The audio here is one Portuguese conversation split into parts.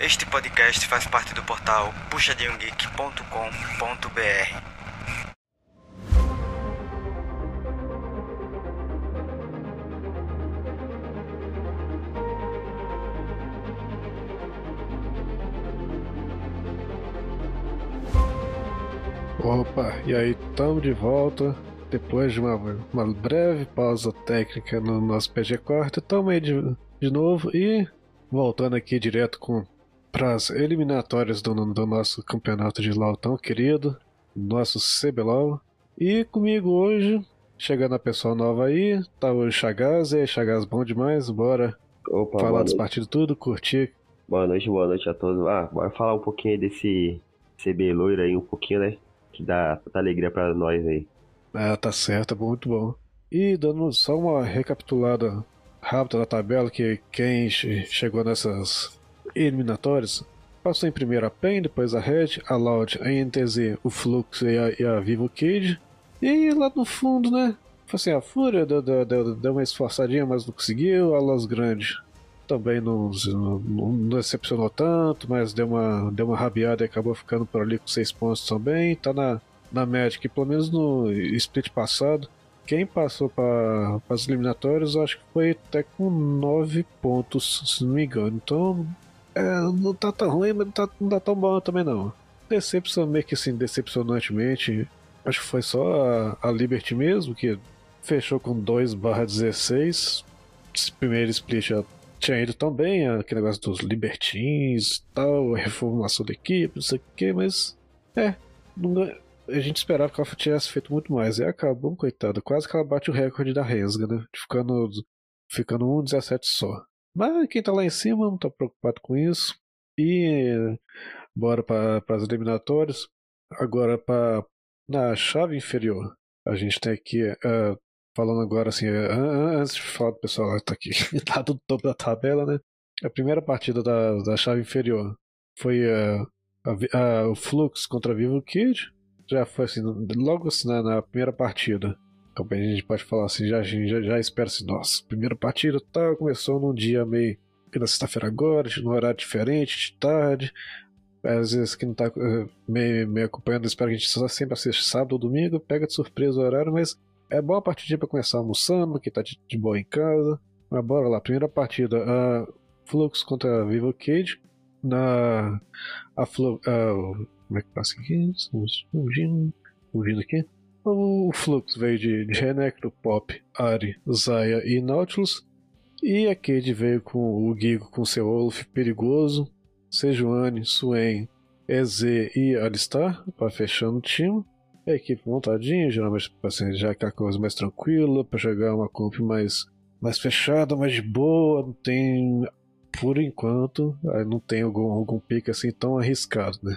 Este podcast faz parte do portal puxadinhogeek.com.br. Opa, e aí, estamos de volta. Depois de uma, uma breve pausa técnica no nosso PG Quarto, estamos aí de, de novo e voltando aqui direto com para as eliminatórias do, do, nosso campeonato de LoL tão querido, nosso CBLOL. E comigo hoje, chegando a pessoa nova aí, tá o Chagaz. E aí, Chagaz, bom demais? Bora Opa, falar dos partidos tudo, curtir. Boa noite, boa noite a todos. Ah, bora falar um pouquinho desse CB loiro aí, um pouquinho, né? Que dá tanta alegria pra nós aí. Ah, tá certo, muito bom. E dando só uma recapitulada rápida da tabela, que quem chegou nessas eliminatórias passou em primeiro a PEN, depois a Red, a Loud, a NTZ, o Flux e a, e a Vivo Kid. E lá no fundo, né? Assim, a Fúria deu, deu, deu, deu uma esforçadinha, mas não conseguiu. A Los Grande também não, não, não, decepcionou tanto, mas deu uma, deu uma rabiada e acabou ficando por ali com seis pontos também. Tá na, na Magic, pelo menos no split passado. Quem passou para as eliminatórias, acho que foi até com nove pontos, se não me engano. Então, é, não tá tão ruim, mas não tá, não tá tão bom também não. Decepção, meio que assim, decepcionantemente, acho que foi só a, a Liberty mesmo, que fechou com 2 barra 16. Esse primeiro split já tinha ido tão bem, aquele negócio dos libertins e tal, reformulação da equipe, não sei o que, mas é, não, a gente esperava que ela tivesse feito muito mais. E acabou, coitado, quase que ela bate o recorde da Resga, né? Ficando, ficando 1,17 só. Mas quem tá lá em cima não tá preocupado com isso. E bora para as eliminatórias. Agora para na chave inferior. A gente tem aqui, uh, falando agora assim, uh, antes de falar do pessoal que tá aqui, tá do topo da tabela, né? A primeira partida da, da chave inferior foi uh, a, o Flux contra a Vivo Kid já foi assim, logo assim na, na primeira partida. Então a gente pode falar assim, já, já, já espera assim, nossa, primeira partida tá, começou num dia meio na sexta-feira agora, num horário diferente, de tarde. Às vezes que não tá uh, meio, meio acompanhando, espero que a gente só sempre assista sábado ou domingo, pega de surpresa o horário, mas é boa partida para começar almoçando, que tá de, de, boa em casa. Mas bora lá, primeira partida, uh, Flux contra a Vivo Cage. Na a Flu, uh, como é que passa aqui? Estamos fugindo, fugindo aqui. O fluxo veio de, Renekton, Pop, Ari, Zaya e Nautilus. E a Cade veio com o Gigo com seu Olaf perigoso, Sejuani, Swain, EZ e Alistar, para fechando o time. A equipe montadinha, geralmente assim, já que a coisa mais tranquila, para jogar uma comp mais, mais fechada, mais de boa, não tem. Por enquanto, não tem algum, algum pique assim tão arriscado, né?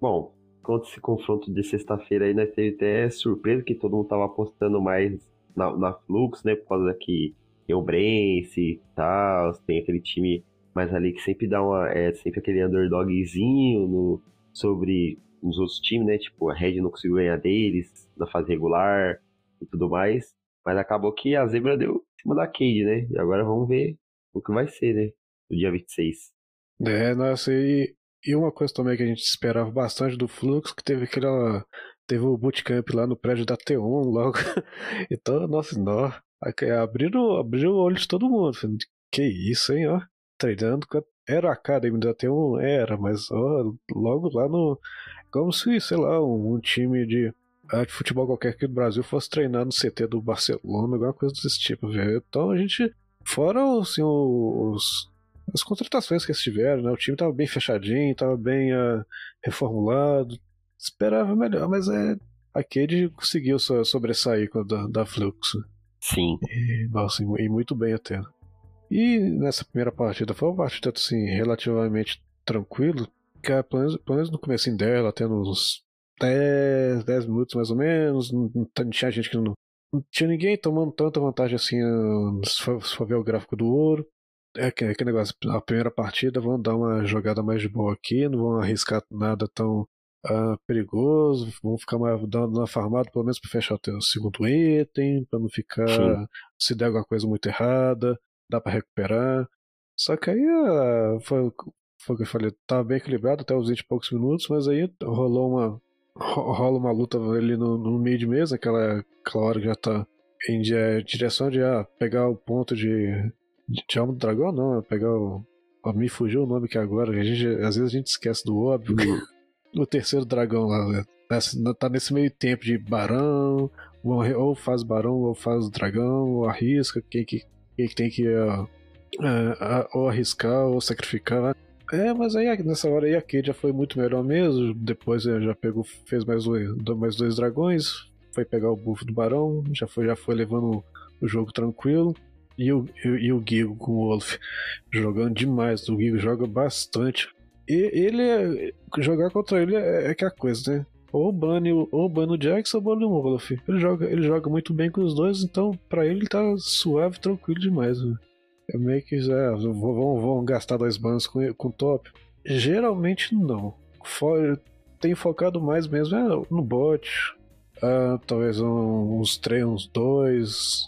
Bom, contra esse confronto de sexta-feira aí, nós teve até surpresa que todo mundo tava apostando mais na, na Flux, né? Por causa que tem o Brence e tal, tem aquele time mais ali que sempre dá uma. É sempre aquele underdogzinho no, sobre os outros times, né? Tipo, a Red não conseguiu ganhar deles na fase regular e tudo mais. Mas acabou que a zebra deu em cima da Cade, né? E agora vamos ver o que vai ser, né? No dia 26. É, nossa, e e uma coisa também que a gente esperava bastante do Fluxo, que teve aquela. Teve o bootcamp lá no prédio da T1 logo. então, nossa, nó. Abriram, abriu o olho de todo mundo. Que isso, hein, ó. Treinando. Era a Academy da T1? Era, mas ó, logo lá no. Como se, sei lá, um, um time de, ah, de futebol qualquer aqui do Brasil fosse treinar no CT do Barcelona, alguma coisa desse tipo. Então a gente. Fora assim, os, as contratações que eles tiveram, né? O time estava bem fechadinho, estava bem uh, reformulado. Esperava melhor, mas é. A Cade conseguiu sobressair da, da Fluxo. Sim. E, nossa, e muito bem até. E nessa primeira partida foi uma partida assim, relativamente tranquilo. Que pelo menos, pelo menos no começo dela, tendo uns 10, 10 minutos mais ou menos. Não, não tinha gente que não, não tinha ninguém tomando tanta vantagem assim, se for, se for ver o gráfico do ouro é aquele é negócio, a primeira partida vão dar uma jogada mais de boa aqui, não vão arriscar nada tão uh, perigoso, vão ficar mais dando uma farmada, pelo menos para fechar o segundo item, para não ficar, Sim. se der alguma coisa muito errada, dá para recuperar. Só que aí uh, foi, foi o que eu falei, tava bem equilibrado até os 20 e poucos minutos, mas aí rolou uma. rola uma luta ali no, no meio de mesa, aquela, aquela hora que já tá em direção de ah, pegar o ponto de, alma do dragão, não, é pegar o. Oh, me fugiu o nome que agora, a gente, às vezes a gente esquece do óbvio. o terceiro dragão lá, né? tá nesse meio tempo de barão, ou faz barão, ou faz dragão, ou arrisca, quem que, quem que tem que uh, uh, ou arriscar ou sacrificar. É, mas aí nessa hora aí a Kate já foi muito melhor mesmo. Depois já pegou, fez mais dois, mais dois dragões, foi pegar o buff do barão, já foi, já foi levando o jogo tranquilo. E o, e, e o Gigo com o Wolf jogando demais. O Gigo joga bastante. E ele é, jogar contra ele é, é que é a coisa, né? Ou bane, ou bane o Jackson ou bane o Wolf. Ele joga, ele joga muito bem com os dois, então para ele tá suave, tranquilo demais. Né? É meio que já vão, vão gastar dois bans com, com top. Geralmente não. For, tenho focado mais mesmo é, no bot. Ah, talvez um, uns três, uns dois.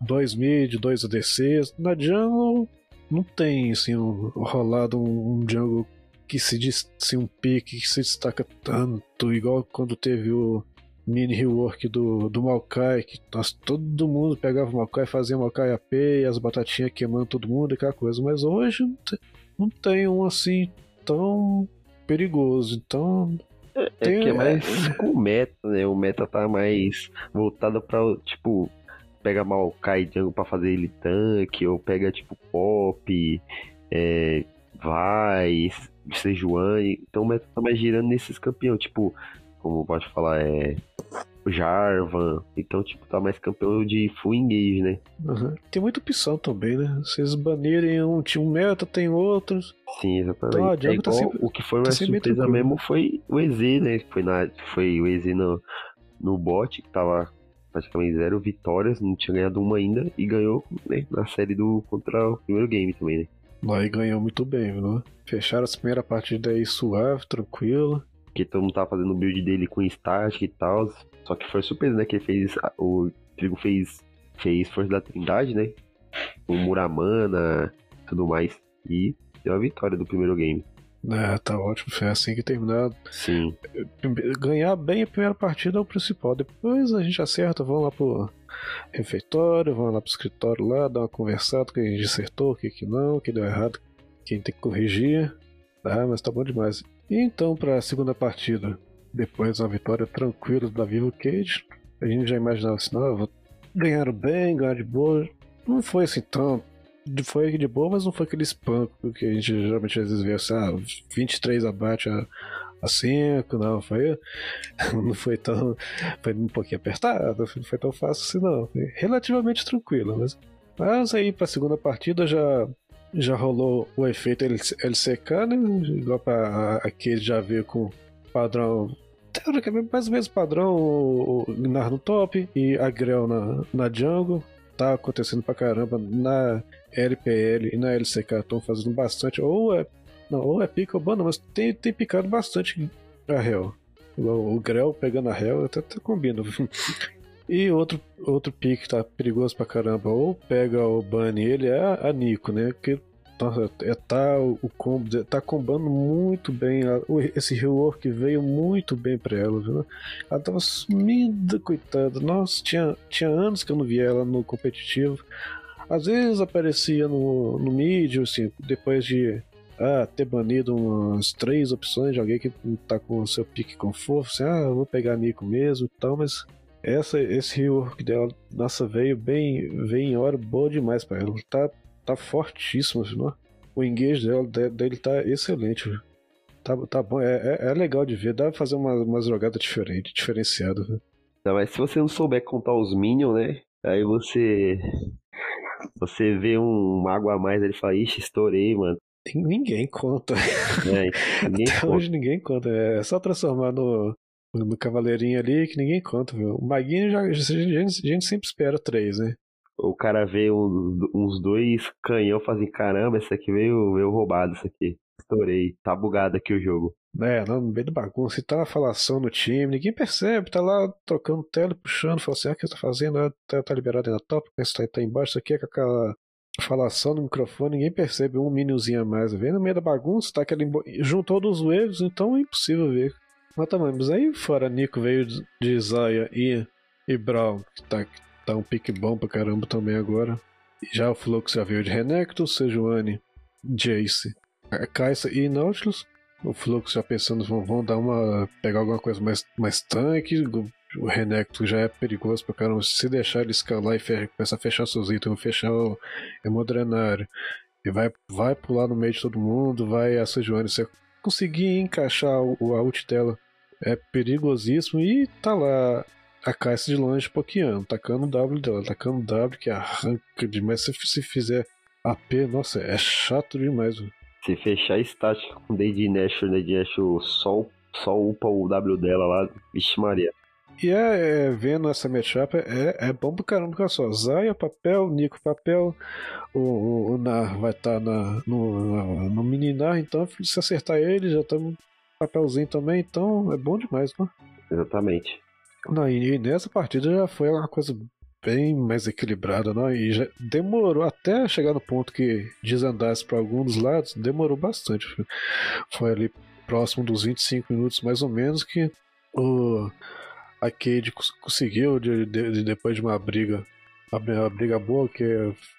Dois mid, dois ADCs. Na jungle não tem assim um, rolado um, um jungle que se diz assim, um pique que se destaca tanto, igual quando teve o mini rework do, do Maokai, que nós, todo mundo pegava o Maokai, fazia Maokai AP e as batatinhas queimando todo mundo e aquela coisa, mas hoje não tem, não tem um assim tão perigoso, então é, tem, é que é mais é... com o meta, né? O meta tá mais voltado pra, tipo, pega Maokai Jungle pra fazer ele tanque, ou pega, tipo, pop, é, vai, Sejuani. Então o meta tá mais girando nesses campeões, tipo, como pode falar, é. Jarvan. Então, tipo, tá mais campeão de full engage, né? Uhum. Tem muita opção também, né? Vocês banirem um time meta, tem outros. Sim, exatamente. Então, é tá sempre, o que foi mais tá surpresa mesmo foi o EZ, né? Foi, na, foi o EZ no, no bot, que tava praticamente zero vitórias, não tinha ganhado uma ainda, e ganhou né, na série do contra o primeiro game também, né? Lá e ganhou muito bem, viu? Fecharam essa primeira partida aí suave, tranquilo. Que todo mundo tava fazendo o build dele com static e tal. Só que foi surpresa, né? Que ele fez. O Trigo fez. Fez Força da Trindade, né? O Muramana tudo mais. E deu a vitória do primeiro game. É, tá ótimo. Foi assim que terminar. Sim. Ganhar bem a primeira partida é o principal. Depois a gente acerta, vamos lá pro refeitório, vamos lá pro escritório lá, dar uma conversada, que a gente acertou, o que, que não, o que deu errado, quem tem que corrigir. Ah, mas tá bom demais. E então, pra segunda partida, depois uma vitória tranquila da Vivo Cage, a gente já imaginava assim, não, ganharam bem, ganharam de boa. Não foi assim tão. Foi de boa, mas não foi aquele espanco que a gente geralmente às vezes vê assim, ah, 23 abate a, a 5, não, foi. Não foi tão. Foi um pouquinho apertado, não foi tão fácil assim, não. Foi relativamente tranquilo, mas. Mas aí pra segunda partida já. Já rolou o efeito LCK, né? Igual pra aqui já veio com padrão teoricamente mais ou menos padrão o, Gnar no top e a Grell na, na jungle. Tá acontecendo pra caramba na LPL e na LCK estão fazendo bastante. Ou é não, ou é pica ou banda, mas tem, tem picado bastante a réu. O, o Grell pegando a réu até, até combina. e outro, outro pique que tá perigoso pra caramba, ou pega o Bunny, ele é a, Nico, né? Que tá, é, tá o, o combo, tá combando muito bem. A, esse rework veio muito bem pra ela, viu? Ela tava sumida, coitada. Nossa, tinha, tinha anos que eu não via ela no competitivo. Às vezes aparecia no, no mid, assim, depois de ah, ter banido umas três opções de alguém que tá com o seu pique com força, assim, ah, vou pegar Nico mesmo e tal, mas essa, esse rework dela, nossa, veio bem, veio em hora boa demais para ela. Tá, tá fortíssimo, não? O engage dela, dele tá excelente. Tá, tá bom, é, é, é, legal de ver, dá pra fazer uma, uma jogada diferente, diferenciada. Não, mas se você não souber contar os minions, né? Aí você. Você vê um mago a mais, ele fala, ixi, estourei, mano. Ninguém conta. É, ninguém Até conta. hoje ninguém conta. É só transformar no, no cavaleirinho ali que ninguém conta, viu? O maguinho já, a, gente, a gente sempre espera três, né? O cara vê uns, uns dois canhão fazem caramba, esse aqui veio, veio roubado, isso aqui. Estourei. Tá bugado aqui o jogo. É, no meio do bagunça, e tá uma falação no time, ninguém percebe, tá lá trocando tela, puxando, fala assim, ah, o que tá fazendo? Ah, tá, tá liberado aí na top, tá, tá embaixo, isso aqui é com aquela falação no microfone, ninguém percebe um miniozinho a mais. Vem no meio da bagunça, tá aquele. Juntou dos waves, então é impossível ver. Mas também, mas aí fora Nico veio de Zaya e, e Brown, que tá, tá um pique bom pra caramba também agora. Já o Flux já veio de Renekton, Sejuani, Jace, Kaisa e Nautilus. O Flux já pensando, vão, vão dar uma. pegar alguma coisa mais, mais tanque. O Renekton já é perigoso pra caramba. Se deixar ele escalar e fe, começar a fechar seus itens, fechar o Hemodrenário. E vai, vai pular no meio de todo mundo, vai a Sejuani. Você conseguir encaixar o, a ult dela é perigosíssimo. E tá lá a Caixa de longe pokeando, tacando o W dela, tacando o W que arranca demais. Se, se fizer AP, nossa, é chato demais. Se fechar estática com Lady Nash, Lady Nash só, só upa o W dela lá, vixe Maria. E é, é, vendo essa matchup é, é bom pra caramba, olha só. Zaya, papel, Nico, papel. O, o, o Nar vai estar tá na, no, no mini Nar, então se acertar ele, já estamos papelzinho também, então é bom demais, né? Exatamente. Não, e, e nessa partida já foi uma coisa bem mais equilibrada, não? E já demorou até chegar no ponto que desandasse para alguns lados, demorou bastante. Foi ali próximo dos 25 minutos mais ou menos que o a Cade conseguiu de, de, de, depois de uma briga uma, briga boa que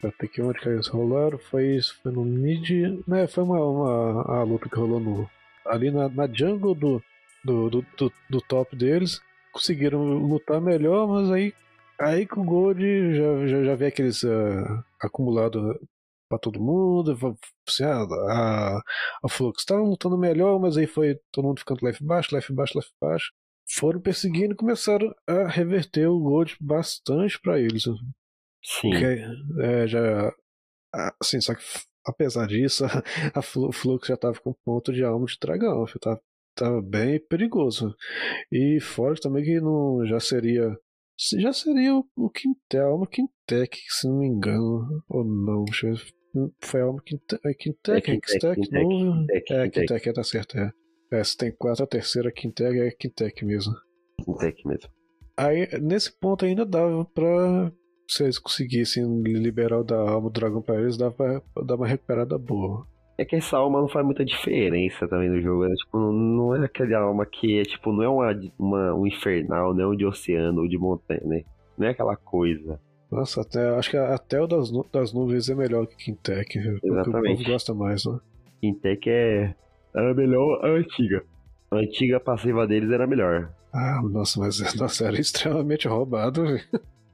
até que onde que eles rolaram foi isso foi no mid né foi uma, uma a luta que rolou no ali na, na jungle do do, do, do, do top deles conseguiram lutar melhor, mas aí, aí com o Gold já, já, já vê aqueles uh, acumulados para todo mundo. Assim, ah, a, a Flux estavam lutando melhor, mas aí foi todo mundo ficando life baixo, life baixo, life baixo. Foram perseguindo e começaram a reverter o Gold bastante para eles. Sim. Porque, é, já. Assim, só que apesar disso, a, a Flux já tava com ponto de alma de dragão. Tava tá bem perigoso. E fora também que não já seria já seria o, o Quintel, uma Quintec, se não me engano, ou não, foi uma Quintec, é Quintec, é Quintec, não, é Quintec, tá certo, é. É, se tem quatro, a terceira Quintec é Quintec mesmo. Quintec mesmo. Aí, nesse ponto ainda dava pra se eles conseguissem liberar o da alma do dragão pra eles, dava pra dar uma recuperada boa. É que essa alma não faz muita diferença também no jogo. Né? Tipo, não é aquele alma que é, tipo, não é uma, uma, um infernal, não é um de oceano ou de montanha, né? Não é aquela coisa. Nossa, até, acho que até o das, das nuvens é melhor que Quintec. Exatamente. O povo gosta mais, né? Quintec é. Era melhor a antiga. A antiga passiva deles era melhor. Ah, nossa, mas nossa, era extremamente roubado,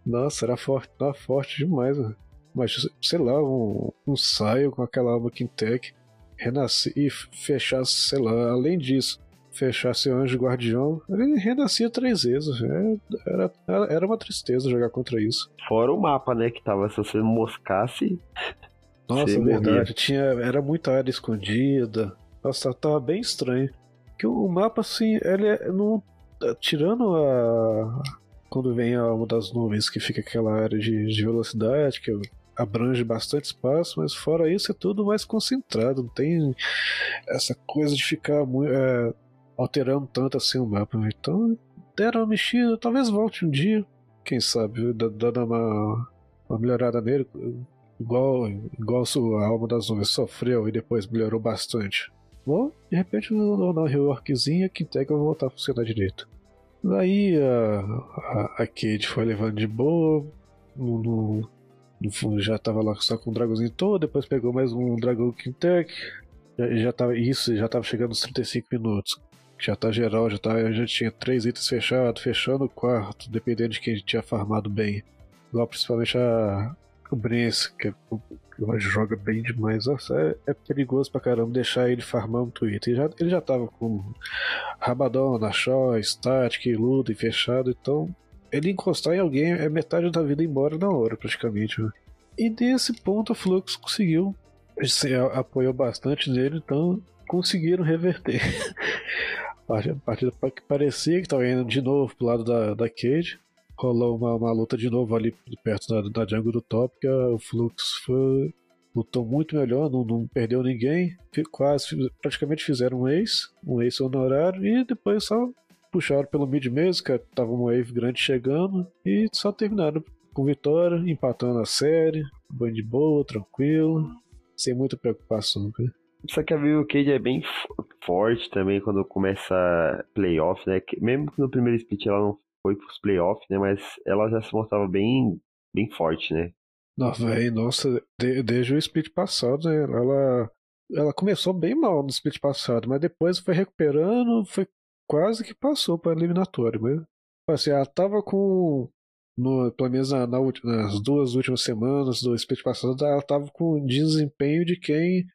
Nossa, era forte, era forte demais, velho mas sei lá, um, um saio com aquela alma Quintec, renascer e fechar, sei lá, além disso, fechar seu anjo guardião, ele renascia três vezes. É, era, era uma tristeza jogar contra isso. Fora o mapa, né? Que tava, se você moscasse. Nossa, verdade. Tinha, era muita área escondida. Nossa, tava bem estranho. Que o mapa, assim, ele é, não. Tirando a. Quando vem a alma das nuvens, que fica aquela área de, de velocidade, que abrange bastante espaço, mas fora isso é tudo mais concentrado, não tem essa coisa de ficar é, alterando tanto assim o mapa. Então, deram uma mexida, talvez volte um dia, quem sabe, dando uma, uma melhorada nele, igual, igual a Alma das Nuvens sofreu e depois melhorou bastante. Bom, de repente, na reworkzinha, que vai voltar a funcionar direito. Daí a, a, a Kate foi levando de boa, no, no, já tava lá só com o dragãozinho todo, depois pegou mais um dragão Quintec. Já, já tava, isso, já tava chegando nos 35 minutos. Já tá geral, já, tá, já tinha três itens fechados, fechando o quarto, dependendo de quem tinha farmado bem. Igual principalmente a, Brence, que, é que joga bem demais. Nossa, é, é, perigoso pra caramba deixar ele farmar um Twitter. Ele já, ele já tava com Rabadão, Nashó, Static, Ludo e fechado, então ele encostar em alguém é metade da vida embora na hora, praticamente. Né? E desse ponto a Flux conseguiu, se apoiou bastante nele, então conseguiram reverter. a partida que parecia que estava indo de novo pro lado da, da Cage. Rolou uma, uma luta de novo ali perto da, da jungle do top, que o Flux foi, lutou muito melhor, não, não perdeu ninguém, quase praticamente fizeram um ace, um ace honorário, e depois só puxaram pelo mid mesmo, que tava um wave grande chegando, e só terminaram com vitória, empatando a série, de boa, tranquilo, sem muita preocupação. Cara. Só que a Cage é bem forte também quando começa playoff, né? Mesmo que no primeiro split ela não foi pros playoffs, né? Mas ela já se mostrava bem, bem forte, né? Não, véio, nossa, de, desde o split passado, né, ela, ela começou bem mal no split passado, mas depois foi recuperando, foi quase que passou para eliminatório. Mas, assim, ela tava com. No, pelo menos na, na, nas duas últimas semanas do split passado, ela tava com desempenho de quem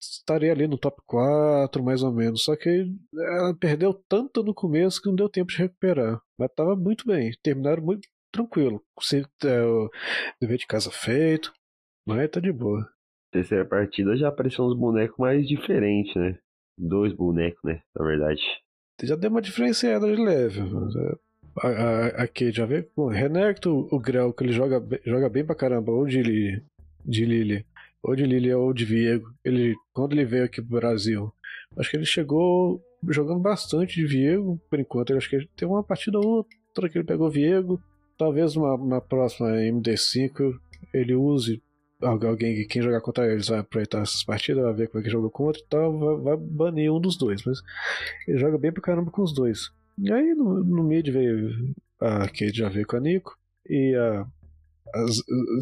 estaria ali no top 4, mais ou menos. Só que ela perdeu tanto no começo que não deu tempo de recuperar. Mas tava muito bem. Terminaram muito tranquilo. Se, é, o dever de casa feito. Mas tá de boa. Terceira partida já apareceu uns bonecos mais diferentes, né? Dois bonecos, né? Na verdade. Já deu uma diferenciada de leve. É, a, a, aqui já vê. O Renekton, o Grell, que ele joga, joga bem pra caramba, ou de Lily, de ou de Lily ou de Viego. Ele, quando ele veio aqui pro Brasil, acho que ele chegou jogando bastante de Viego, por enquanto. Acho que tem uma partida ou outra que ele pegou Viego. Talvez uma, uma próxima MD5 ele use alguém, quem jogar contra eles vai aproveitar essas partidas, vai ver como é que jogou contra e tal, vai, vai banir um dos dois. Mas ele joga bem pra caramba com os dois. E aí no, no mid veio a Kate já veio com a Nico e a, a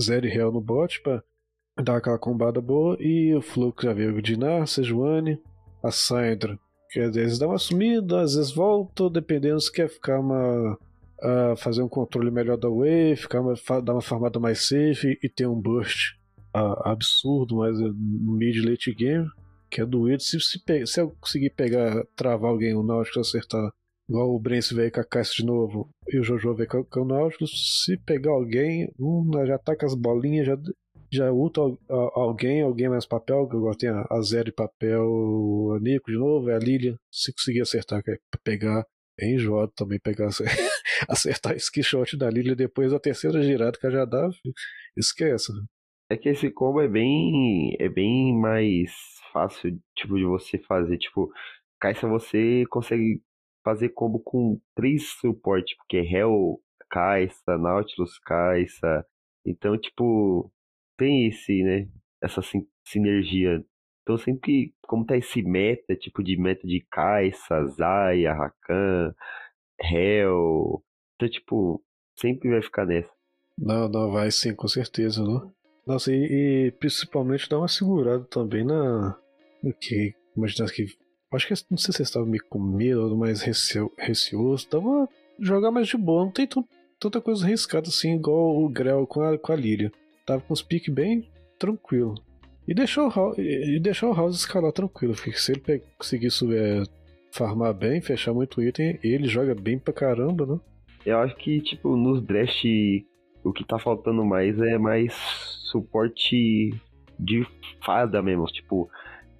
Zeri Hell no bot pra dar aquela combada boa. E o Flux já veio de Dinar, Sejuani, a Syndra, que às vezes dá uma sumida, às vezes volta, dependendo se quer ficar uma uh, fazer um controle melhor da wave, ficar uma, dar uma farmada mais safe e ter um burst uh, absurdo, mas no mid late game, que é doído. Se, se, se, eu conseguir pegar, travar alguém, o Nautilus acertar, igual o Brence veio com a Caixa de novo e o Jojo veio com, com o Nautilus, se pegar alguém, um, já tá com as bolinhas, já, já ulta alguém, alguém mais papel, que agora tem a, a Zero de papel, a Nico de novo, é a Lilia, se conseguir acertar, é pegar, é enjoado também pegar acertar esse shot da Lilia depois da terceira girada que já dá, esquece. É que esse combo é bem é bem mais fácil tipo de você fazer, tipo, Caixa você consegue fazer combo com três suporte, porque é Hell, Caixa, Nautilus, Caixa. Então, tipo, tem esse, né, essa sinergia. Então, sempre como tá esse meta, tipo de meta de Caixa, Zaya, Rakan, Hell. Então, tipo, sempre vai ficar nessa. Não, não, vai sim, com certeza, não? Nossa, e, e principalmente dá uma segurada também na. Que. Imagina que. Acho que não sei se você estava meio com medo ou mais receio, receoso. Dá uma. Jogar mais de boa, não tem tanta coisa arriscada assim, igual o Grell com a, com a Lilia. Tava com os piques bem tranquilo. E deixou, e deixou o House escalar tranquilo, porque se ele conseguir subir, farmar bem, fechar muito item, ele joga bem pra caramba, né? Eu acho que, tipo, nos draft, o que tá faltando mais é mais suporte de fada mesmo. Tipo,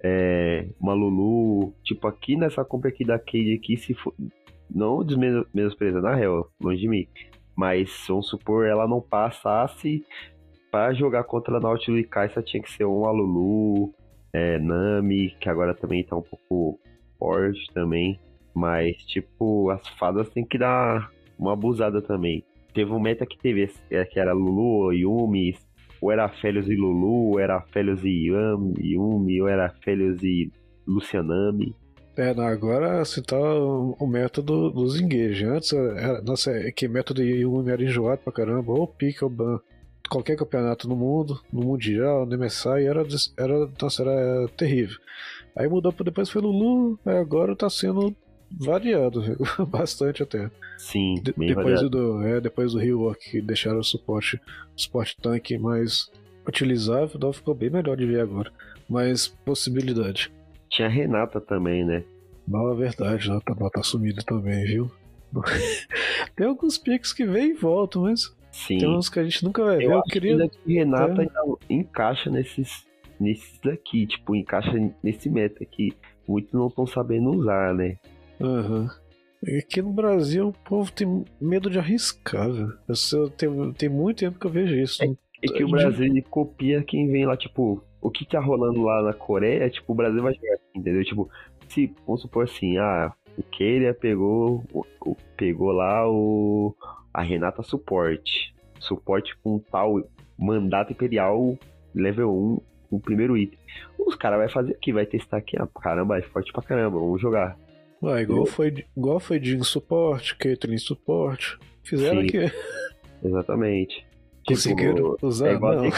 é, uma Lulu. Tipo, aqui nessa compra aqui da Cade aqui, se for. Não presa na real, longe de mim. Mas vamos supor, ela não passasse para jogar contra Nautilus e Kai'Sa tinha que ser um Alulu, é, Nami, que agora também tá um pouco forte também. Mas, tipo, as fadas tem que dar uma abusada também. Teve um meta que teve, é, que era Lulu, Yumi, ou era Félios e Lulu, era Félios e Yumi, ou era Félios e Lucianami. É, agora assim tá o método dos engage. Antes, era, nossa, é que método Yumi era enjoado pra caramba, ou pique ou ban qualquer campeonato no mundo, no Mundial, no MSI, era, era, nossa, era terrível. Aí mudou depois foi Lulu, agora tá sendo variado, bastante até. Sim, de, depois do é, depois do rework que deixaram o suporte, o suporte tanque mais utilizável, então ficou bem melhor de ver agora. Mais possibilidade. Tinha a Renata também, né? Não, é verdade, ela tá, tá sumida também, viu? Tem alguns piques que vêm e voltam, mas Sim. Tem uns que a gente nunca vai ver. Eu, eu queria. Que Renata é. encaixa nesses, nesses daqui, tipo, encaixa nesse meta que muitos não estão sabendo usar, né? Aham. Uhum. Aqui no Brasil o povo tem medo de arriscar, velho. Eu tem, tem muito tempo que eu vejo isso. É, é que o Brasil ele copia quem vem lá, tipo, o que tá rolando lá na Coreia, tipo, o Brasil vai jogar assim, entendeu? Tipo, se, vamos supor assim, ah, o Keira pegou, o, o, pegou lá o, a Renata Suporte. suporte com tal mandato imperial level 1, o primeiro item. Os caras vai fazer aqui, vai testar aqui, ah, caramba, é forte pra caramba, vamos jogar. Ué, igual, foi, igual foi de suporte, Caitlyn suporte. Fizeram Sim. aqui. Exatamente. Conseguiram Tipo, usar? É igual não.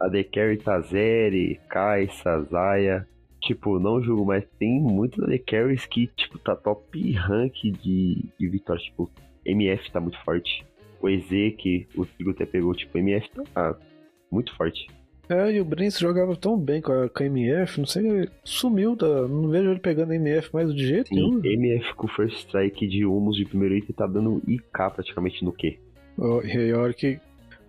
a The- Carry Tazeri, Kai'Sa, Zaya. Tipo, não julgo, mas tem muitos The Carries que, tipo, tá top rank de, de vitória. Tipo, MF tá muito forte. O EZ, que o Tigo até pegou, tipo, MF tá muito forte. É, e o Brince jogava tão bem com a, com a MF, não sei, sumiu, da, não vejo ele pegando a MF mais de jeito nenhum. MF com First Strike de Humus de primeiro item tá dando IK praticamente no Q. Ó, E olha que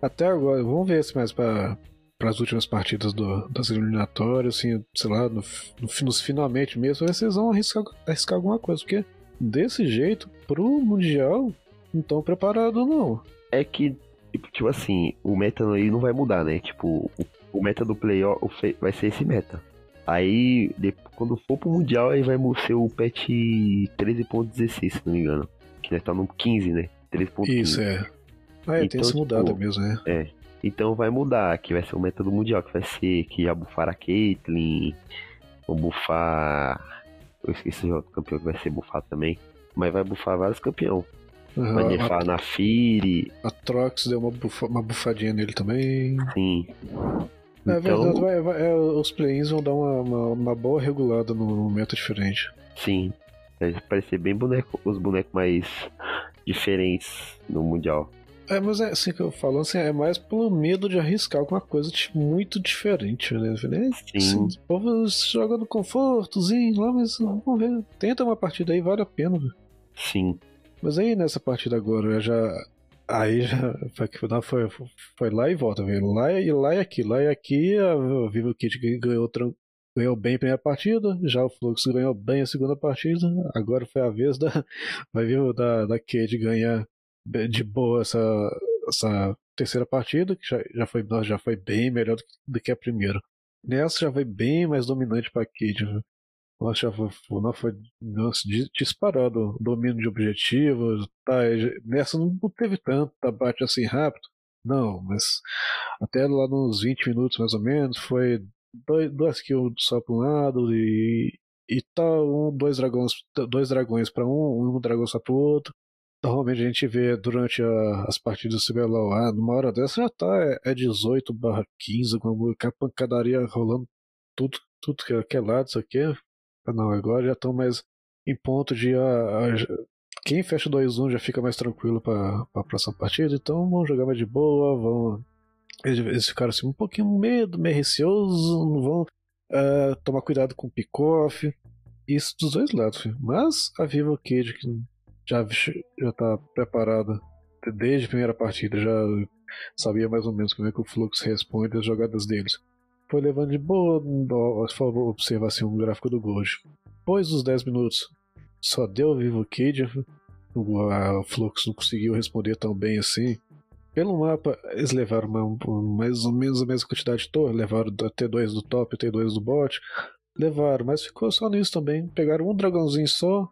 até agora, vamos ver se mais para as últimas partidas do, das eliminatórias, assim, sei lá, no, no, nos finalmente mesmo, vocês vão arriscar, arriscar alguma coisa, porque desse jeito, pro Mundial, não estão preparados não. É que, tipo, tipo assim, o meta aí não vai mudar, né? Tipo, o, o meta do playoff vai ser esse meta. Aí, depois, quando for pro Mundial, aí vai ser o patch 13.16, se não me engano. Que nós tá no 15, né? 13.15. Isso, é. Ah, é, Então, tem tipo, mudado mesmo, né? Então vai mudar, que vai ser o meta do Mundial, que vai ser que já bufaram a Caitlyn, vão bufar. Eu esqueci o outro campeão que vai ser bufado também. Mas vai bufar vários campeões. Vai Aham, nerfar na Firi, a, a Trox deu uma, bufa- uma bufadinha nele também. sim. É verdade, Então, vai, vai- é, os play-ins vão dar uma, uma, uma boa regulada no, meta diferente. sim. Vai parecer bem boneco, os bonecos mais diferentes no Mundial. É, mas é assim que eu falo, assim, é mais pelo medo de arriscar alguma coisa de- muito diferente, né? Falei, é, Sim. assim, o povo joga no confortozinho lá, mas vamos ver. Tenta uma partida aí, vale a pena. velho. Sim. Mas aí nessa partida agora, já. Aí já. Foi, foi, lá e volta, velho. Lá e lá e aqui. Lá e aqui, a Vivo Kid ganhou, ganhou bem a primeira partida. Já o Flux ganhou bem a segunda partida. Agora foi a vez da. Vai vir da, da Cade ganhar de boa essa, essa terceira partida, que já, já, foi, já foi bem melhor do que, do que a primeira. Nessa já foi bem mais dominante pra Cade. viu? Nossa, já foi, foi, disparado domínio de objetivos. Tá, já- nessa não teve tanto abate assim rápido. Não, mas até lá nos 20 minutos mais ou menos, foi dois, duas kills só pra um lado e, e tá um, dois dragões, dois dragões para um, um dragão só pro outro. Normalmente a gente vê durante a- as partidas do CBLOL, ah, numa hora dessa já tá, é, é 18 barra 15, com a pancadaria rolando tudo, tudo que, é- é lado, isso aqui. Ah, não, agora já estão mais em ponto de. ah, ah, já- quem fecha 2-1 já fica mais tranquilo para a próxima partida, então vão jogar mais de boa, vão. Eles, ficaram assim um pouquinho medo, meio receoso, não vão ah, tomar cuidado com o pick-off. Isso dos dois lados, filho. Mas a Vivo Cage, que já, já tá preparada desde a primeira partida, já sabia mais ou menos como é que o Flux responde às jogadas deles. Foi levando de boa, por favor, observar assim, um gráfico do Gold. Depois dos 10 minutos, só deu Vivo Kid. O, Flux não conseguiu responder tão bem assim. Pelo mapa, eles levaram mais ou menos a mesma quantidade de torre. Levaram o T2 do top e o T2 do bot. Levaram, mas ficou só nisso também. Pegaram um dragãozinho só.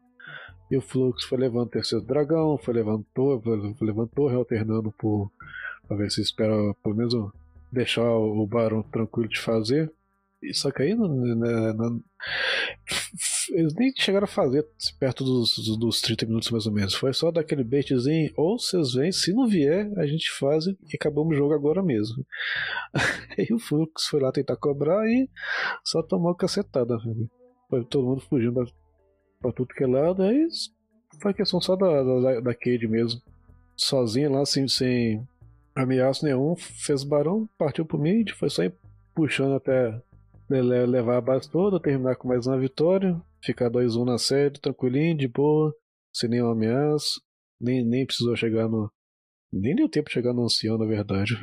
E o Flux foi levando o terceiro dragão, foi levando torre, foi levando torre alternando por, pra ver se espera pelo menos deixar o Barão tranquilo de fazer. Só que aí não, né, não- eles nem chegaram a fazer perto dos, dos, dos 30 minutos mais ou menos. Foi só dar aquele baitzinho, ou vocês vêm, se não vier, a gente faz e acabamos o jogo agora mesmo. Aí o Flux foi lá tentar cobrar e só tomou cacetada. velho. Foi todo mundo fugindo pra, pra tudo que é lado. Aí foi questão só da, da, da Cade mesmo. Sozinha lá, assim, sem ameaça nenhum, fez barão, partiu pro mid, foi só ir puxando até le- levar a base toda, terminar com mais uma vitória, ficar 2-1 na série, tranquilinho, de boa, sem nenhuma ameaça. Nem, nem precisou chegar no. Nem deu tempo de chegar no ancião, na verdade.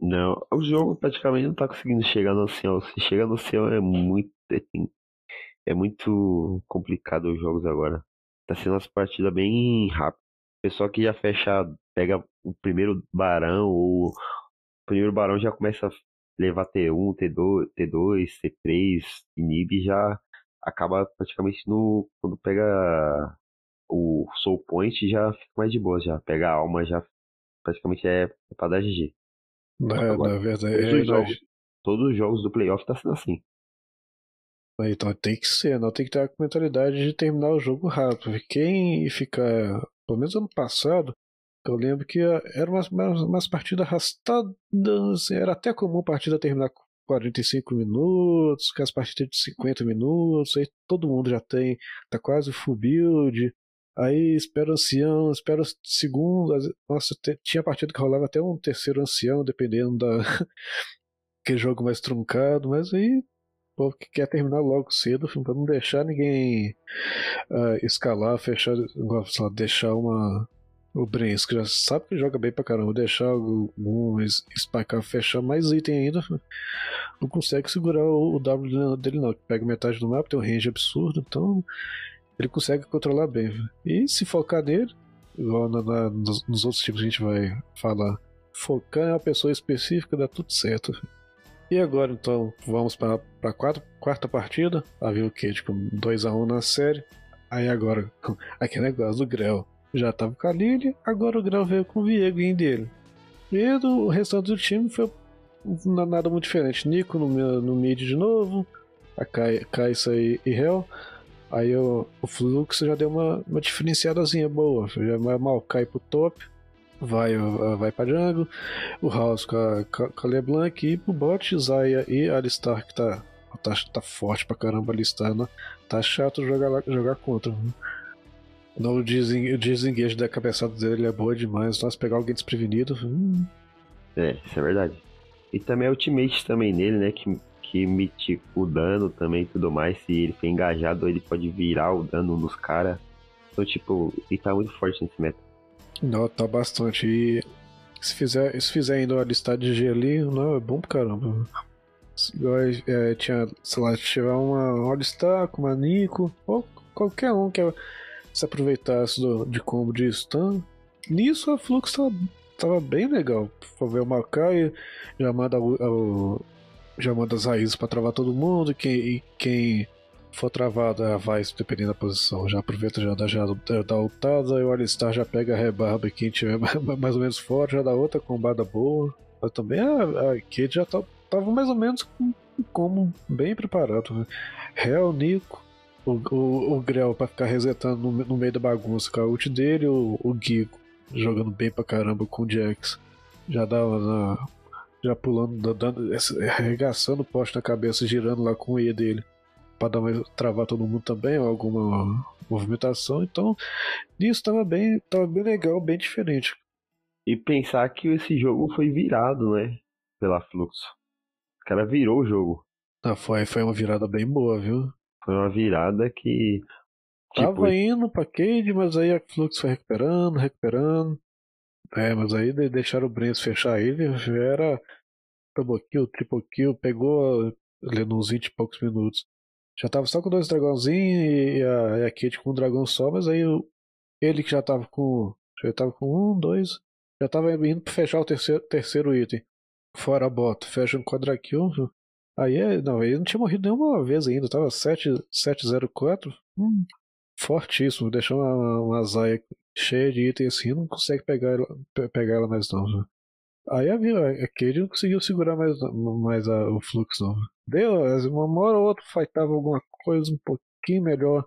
Não, o jogo praticamente não tá conseguindo chegar no ancião. Se chega no ancião é muito. É, é muito complicado os jogos agora. Tá sendo umas partidas bem rápidas. O pessoal que já fecha, pega o primeiro barão, ou o primeiro barão já começa a levar T1, T2, T2, T3, inib já acaba praticamente no. Quando pega o Soul Point já fica mais de boa, já. Pega a alma, já praticamente é pra dar GG. Na, Agora, na verdade, Todos é, os jogos, todos os jogos do playoff tá sendo assim. Então tem que ser, não tem que ter a mentalidade de terminar o jogo rápido. Quem ficar, pelo menos ano passado, eu lembro que era umas, umas, umas partidas arrastadas, assim, era até comum a partida terminar com 45 minutos, com as partidas de 50 minutos, aí todo mundo já tem, tá quase full build, aí espera o ancião, espera o segundo, nossa, tinha partida que rolava até um terceiro ancião, dependendo da aquele jogo mais truncado, mas aí povo que quer terminar logo cedo, pra não deixar ninguém ah, escalar, fechar, lá, deixar uma. O Brens, que já sabe que joga bem pra caramba, deixar algum Spikear fechar mais item ainda, não consegue segurar o, W dele não, que pega metade do mapa, tem um range absurdo, então ele consegue controlar bem. E se focar nele, igual na- na- nos, nos outros tipos que a gente vai falar, focar em uma pessoa específica dá tudo certo. E agora então vamos para a quarta, quarta partida. A viu o Kate com 2x1 na série. Aí agora, aquele negócio do Grell. Já tava com a Lily, agora o Grell veio com o Vieguinho dele. E do, o restante do time foi na- nada muito diferente. Nico no, no mid de novo, a Kai, Kaisa e, e Hel. Aí o, o Fluxo já deu uma, uma diferenciadazinha boa. Já mal cai pro top, vai, vai pra jungle. O House com a, com a LeBlanc e pro bot, Zaya e Alistar que tá, tá, tá forte pra caramba Alistar, né? Tá chato jogar, jogar contra. né? No, o desen- o desengage da cabeçada dele é boa demais. Nós pegar alguém desprevenido. hum, É, isso é verdade. E também é ultimate também nele, né? Que, que emite o dano também e tudo mais. Se ele for engajado, ele pode virar o dano nos caras. Então, tipo, ele tá muito forte nesse meta. Não, tá bastante. E se fizer, se fizer ainda a lista de G ali, não, é bom pra caramba. Se- igual, é, tinha, sei lá, se tiver uma All-Star com uma Nico, ou qualquer um que se aproveitasse do, de combo de stun. Nisso a Flux tava, tava bem legal. Ver o Makai, já manda o, já manda as raízes pra travar todo mundo. Quem, e quem for travado é a Vice, dependendo da posição. Já aproveita, já dá, já dá, ultada, e o Alistar já pega a rebarba e quem tiver mais, ou menos forte já dá outra combada boa. Mas também a, a Kate já tá, tava mais ou menos com combo bem preparado. Né? Hell, Nico, o, o, o Grell pra ficar resetando no, no meio da bagunça com a ult dele, o, o Gigo jogando bem pra caramba com o Jax. Já dava na. Já pulando, dando, arregaçando o poste na cabeça, girando lá com o E dele para dar uma, travar todo mundo também, ou alguma movimentação. Então, nisso tava bem, tava bem legal, bem diferente. E pensar que esse jogo foi virado, né? Pela Fluxo. O cara virou o jogo. Ah, foi, foi uma virada bem boa, viu? Foi uma virada que. Tipo, Tava indo pra Cade, mas aí a Flux foi recuperando, recuperando. É, mas aí de- deixaram o Brens fechar ele, era double kill, triple kill, pegou ali nos 20 e poucos minutos. Já tava só com dois dragãozinhos e a, e a Kate com um dragão só, mas aí ele que já tava com. Já tava com um, dois. Já tava indo pra fechar o terceiro, terceiro item. Fora a bota, fecha um quadra kill. Aí é. Não, ele não tinha morrido nenhuma vez ainda, tava 7, 704. Hum, fortíssimo, deixou uma, uma Zaya cheia de itens assim, não consegue pegar ela, pe- pegar ela mais não. viu? Aí a, a Cade não conseguiu segurar mais, mais a- o fluxo não. Deu, uma hora ou outra fightava alguma coisa um pouquinho melhor.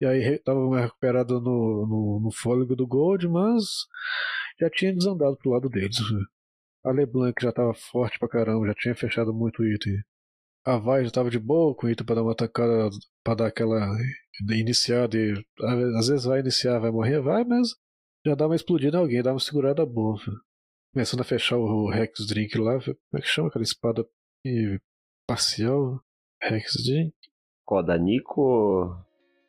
E aí tava mais recuperado no, no, no fôlego do Gold, mas já tinha desandado pro lado deles. viu? A LeBlanc já tava forte pra caramba, já tinha fechado muito item. A Vai já tava de boa com o item pra dar uma atacada, pra dar aquela iniciada e às vezes vai iniciar, vai morrer, vai, mas já dá uma explodida em alguém, dá uma segurada boa. Começando a fechar o Rex Drink lá, como é que chama aquela espada e- parcial? Rex Drink? Qual, da Nico?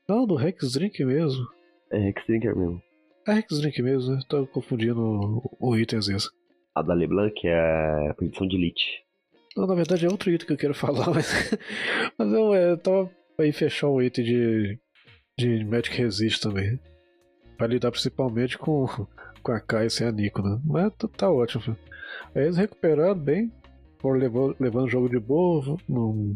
Não, do Rex Drink mesmo. É Hexdrinker mesmo. É Rex Drink mesmo, né? Tô confundindo o, o item às vezes. A da LeBlanc é a posição de elite. Não, na verdade é outro item que eu quero falar, mas, mas eu, é, eu tava aí fechar um item de, de Magic Resist também. Pra lidar principalmente com, com a Kai e a Nico, né? Mas tá, tá ótimo. Aí eles recuperaram bem, foram levando, levando o jogo de boa. Não,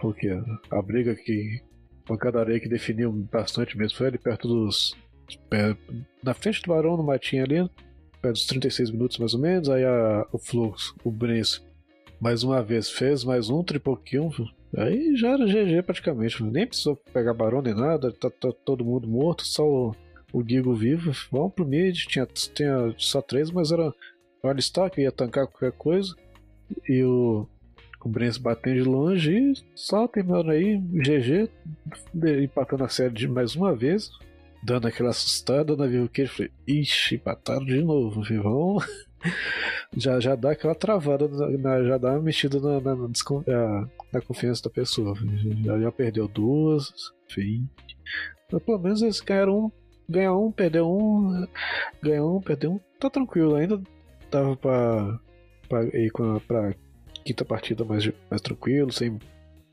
porque a briga que. Pancadaria que definiu bastante mesmo foi ali perto dos. pé- na frente do Barão, no matinho ali. perto dos 36 minutos mais ou menos, aí a, o Flux, o Brence, mais uma vez fez mais um triple kill, aí já era GG praticamente, nem precisou pegar barão nem nada, tá, tá todo mundo morto, só o, o Gigo vivo, vamos pro mid, tinha, tinha só três, mas era o Alistar que ia tancar qualquer coisa, e o, o Brence batendo de longe e só terminando aí, GG, empatando a série de mais uma vez, dando aquela assustada na Vivo Cage, falei, ixi, empataram de novo, vão já, já dá aquela travada, na, já dá uma mexida na, na, na, na confiança da pessoa. Já, já perdeu duas, enfim. Mas pelo menos eles ganharam um, ganhar um, perder um, ganhar um, perder um, tá tranquilo, ainda dava pra, pra ir pra quinta partida mais, mais tranquilo, sem.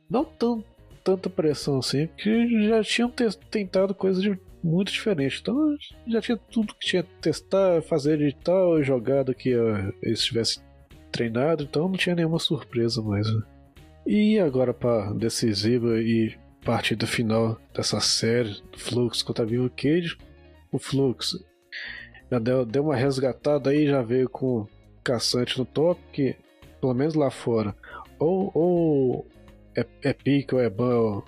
Não tão, tanta pressão assim, porque já tinham tentado coisas de muito diferente. Então já tinha tudo que tinha que testar, fazer de tal jogada que uh, eles tivessem treinado, então não tinha nenhuma surpresa mais. Né? E agora para decisiva e partida final dessa série, Flux contra Vivo Cage, o Flux já deu, deu uma resgatada aí, já veio com caçante no top, que pelo menos lá fora, ou, ou é, é pique ou é ban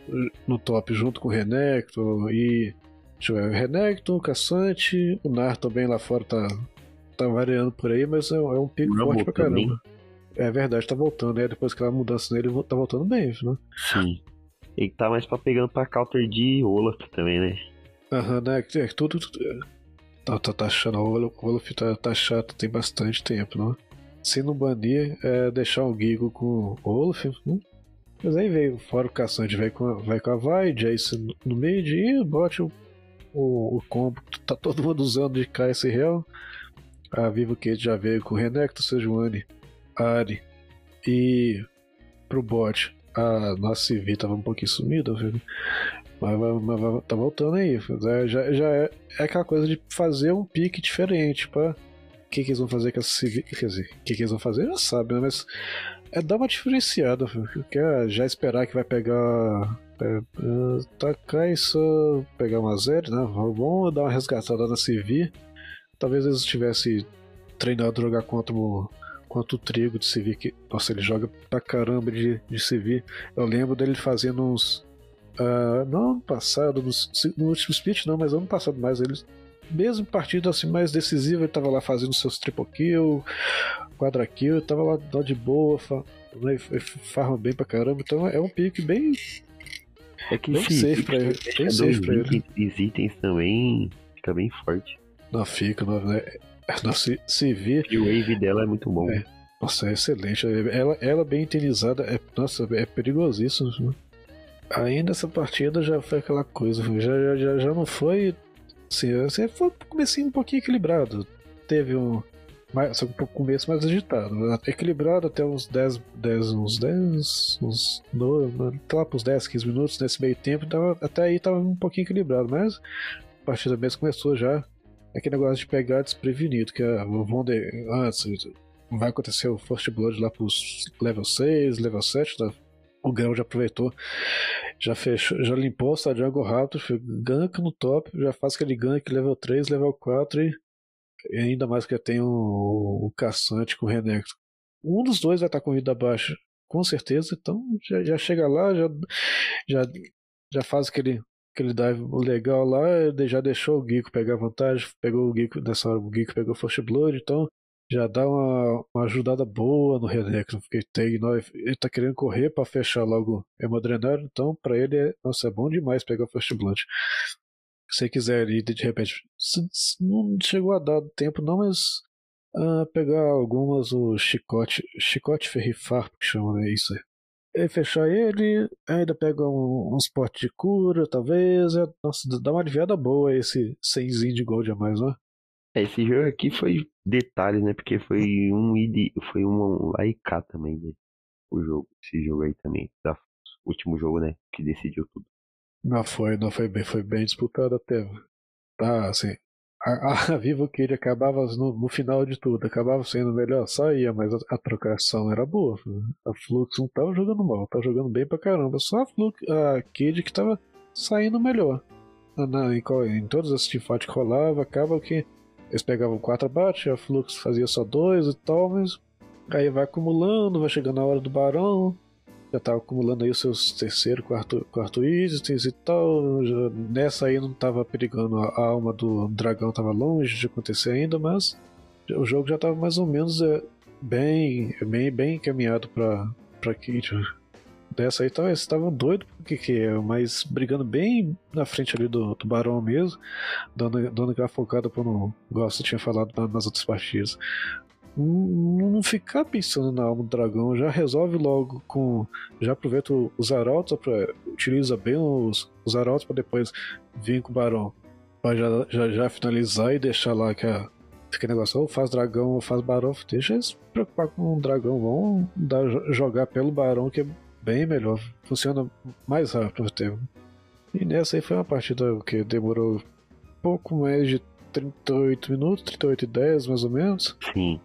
no top junto com o Renekton e Deixa eu ver, Renekton, Caçante, o Nar também lá fora tá, tá variando por aí, mas é, é um pico forte pra caramba. Também. É verdade, tá voltando, né? Depois que a mudança nele, tá voltando bem, né? Sim. Ele tá mais pra pegando pra counter de Olaf também, né? Aham, uhum, né? É, tudo, tudo. É. Tá, tá, tá achando, o Olaf tá, tá chato tem bastante tempo, né? Se não banir, é deixar o Gigo com o Olaf, né? Mas aí veio, fora o caçante, vai com a, vai com a Vi, Jace no meio e bote o o, o combo que tá todo mundo usando de Real. A Vivo Cage já veio com Renekton, Sejuani, Ari e pro bot. A nossa CV tava um pouquinho sumida, viu? Mas, mas, mas, tá voltando aí. Já, já é, é, aquela coisa de fazer um pique diferente. Pra... O que, que eles vão fazer com essa CV? Quer dizer, o que, que eles vão fazer já sabe, né? Mas é dar uma diferenciada. Quer já esperar que vai pegar é, tacar isso, pegar uma zero, né? Vamos dar uma resgatada na CV. Talvez eles tivessem treinado jogar contra o, contra o Trigo de CV. Que, nossa, ele joga pra caramba de, de CV. Eu lembro dele fazendo uns. Uh, não ano passado, no, no último split não, mas ano passado mais. Ele, mesmo em partida assim, mais decisiva, ele tava lá fazendo seus triple kill, quadra kill, tava lá, de boa, né, farma bem pra caramba. Então é um pique bem é que bem safe pra ele. Bem safe pra ele. Os itens também fica bem forte. Não fica, não, né? não se, se vê. E o wave dela é muito bom. É. Nossa, é excelente. Ela, ela bem utilizada, é, nossa, é perigosíssimo. Né? Ainda essa partida já foi aquela coisa, já, já, já não foi. Assim, foi comecei um pouquinho equilibrado. Teve um, mais, só um começo mais agitado. Né? Equilibrado até uns 10, 10 uns 10, uns 12, lá para uns 10, 15 minutos nesse meio tempo, tava, até aí tava um pouquinho equilibrado, mas a partida mesmo começou já aquele negócio de pegar desprevenido, que é, vão de, antes vai acontecer o First Blood lá pros level 6, level 7, tá? o Grão já aproveitou, já fechou, já limpou o Jungle rápido, gank no top, já faz aquele gank level 3, level 4 e e ainda mais que tem o, o caçante com o Renekton. Um dos dois vai estar com vida baixa, com certeza. Então já, já chega lá, já, já, já faz aquele, aquele dive legal lá, já deixou o Geeko pegar vantagem, pegou o Geeko, nessa hora o Geeko pegou First Blood, então já dá uma, uma ajudada boa no Renekton, porque tem, ele tá querendo correr para fechar logo o Hemodrenário, então para ele é, nossa, é bom demais pegar o First Blood você quiser ir de repente, não chegou a dar tempo não, mas uh, pegar algumas, o chicote, chicote ferrifar, que chama né, isso. E fechar ele, ainda pega um, uns potes de cura, talvez. É, nossa, dá uma aliviada boa esse 100 de gold a mais, né? É, esse jogo aqui foi detalhe, né? Porque foi um ID, foi um lá e também, né? O jogo, esse jogo aí também, da último jogo, né? Que decidiu tudo. Não foi, não foi bem, foi bem disputado até. Tá, assim. A, a Vivo ele acabava no, no, final de tudo, acabava sendo melhor, saía, mas a, a trocação era boa. A Flux não tava jogando mal, tava jogando bem pra caramba. Só a Flux, a Kid que tava saindo melhor. Na, em, em todas as teamfights que rolava, acaba que eles pegavam quatro abates, a Flux fazia só dois e tal, mas aí vai acumulando, vai chegando a hora do Barão, já tava acumulando aí os seus terceiro, quarto, quarto itens e tal. Nessa aí não tava perigando, a, alma do dragão tava longe de acontecer ainda, mas o jogo já tava mais ou menos é, bem, bem, bem encaminhado pra, pra Kit. Dessa aí tava, estavam doido, porque que é, mas brigando bem na frente ali do, do Barão mesmo, dando, dando aquela focada pra não, você tinha falado nas outras partidas não ficar pensando na alma do dragão, já resolve logo com. Já aproveita os arautos, utiliza bem os, os arautos para depois vir com o barão. Pra já, já, já finalizar e deixar lá que a. Fica negócio, ou faz dragão ou faz barão, deixa eles se preocupar com o dragão, vão dar, jogar pelo barão que é bem melhor, funciona mais rápido o tempo. E nessa aí foi uma partida que demorou pouco mais de 38 minutos, 38 e 10 mais ou menos. Sim.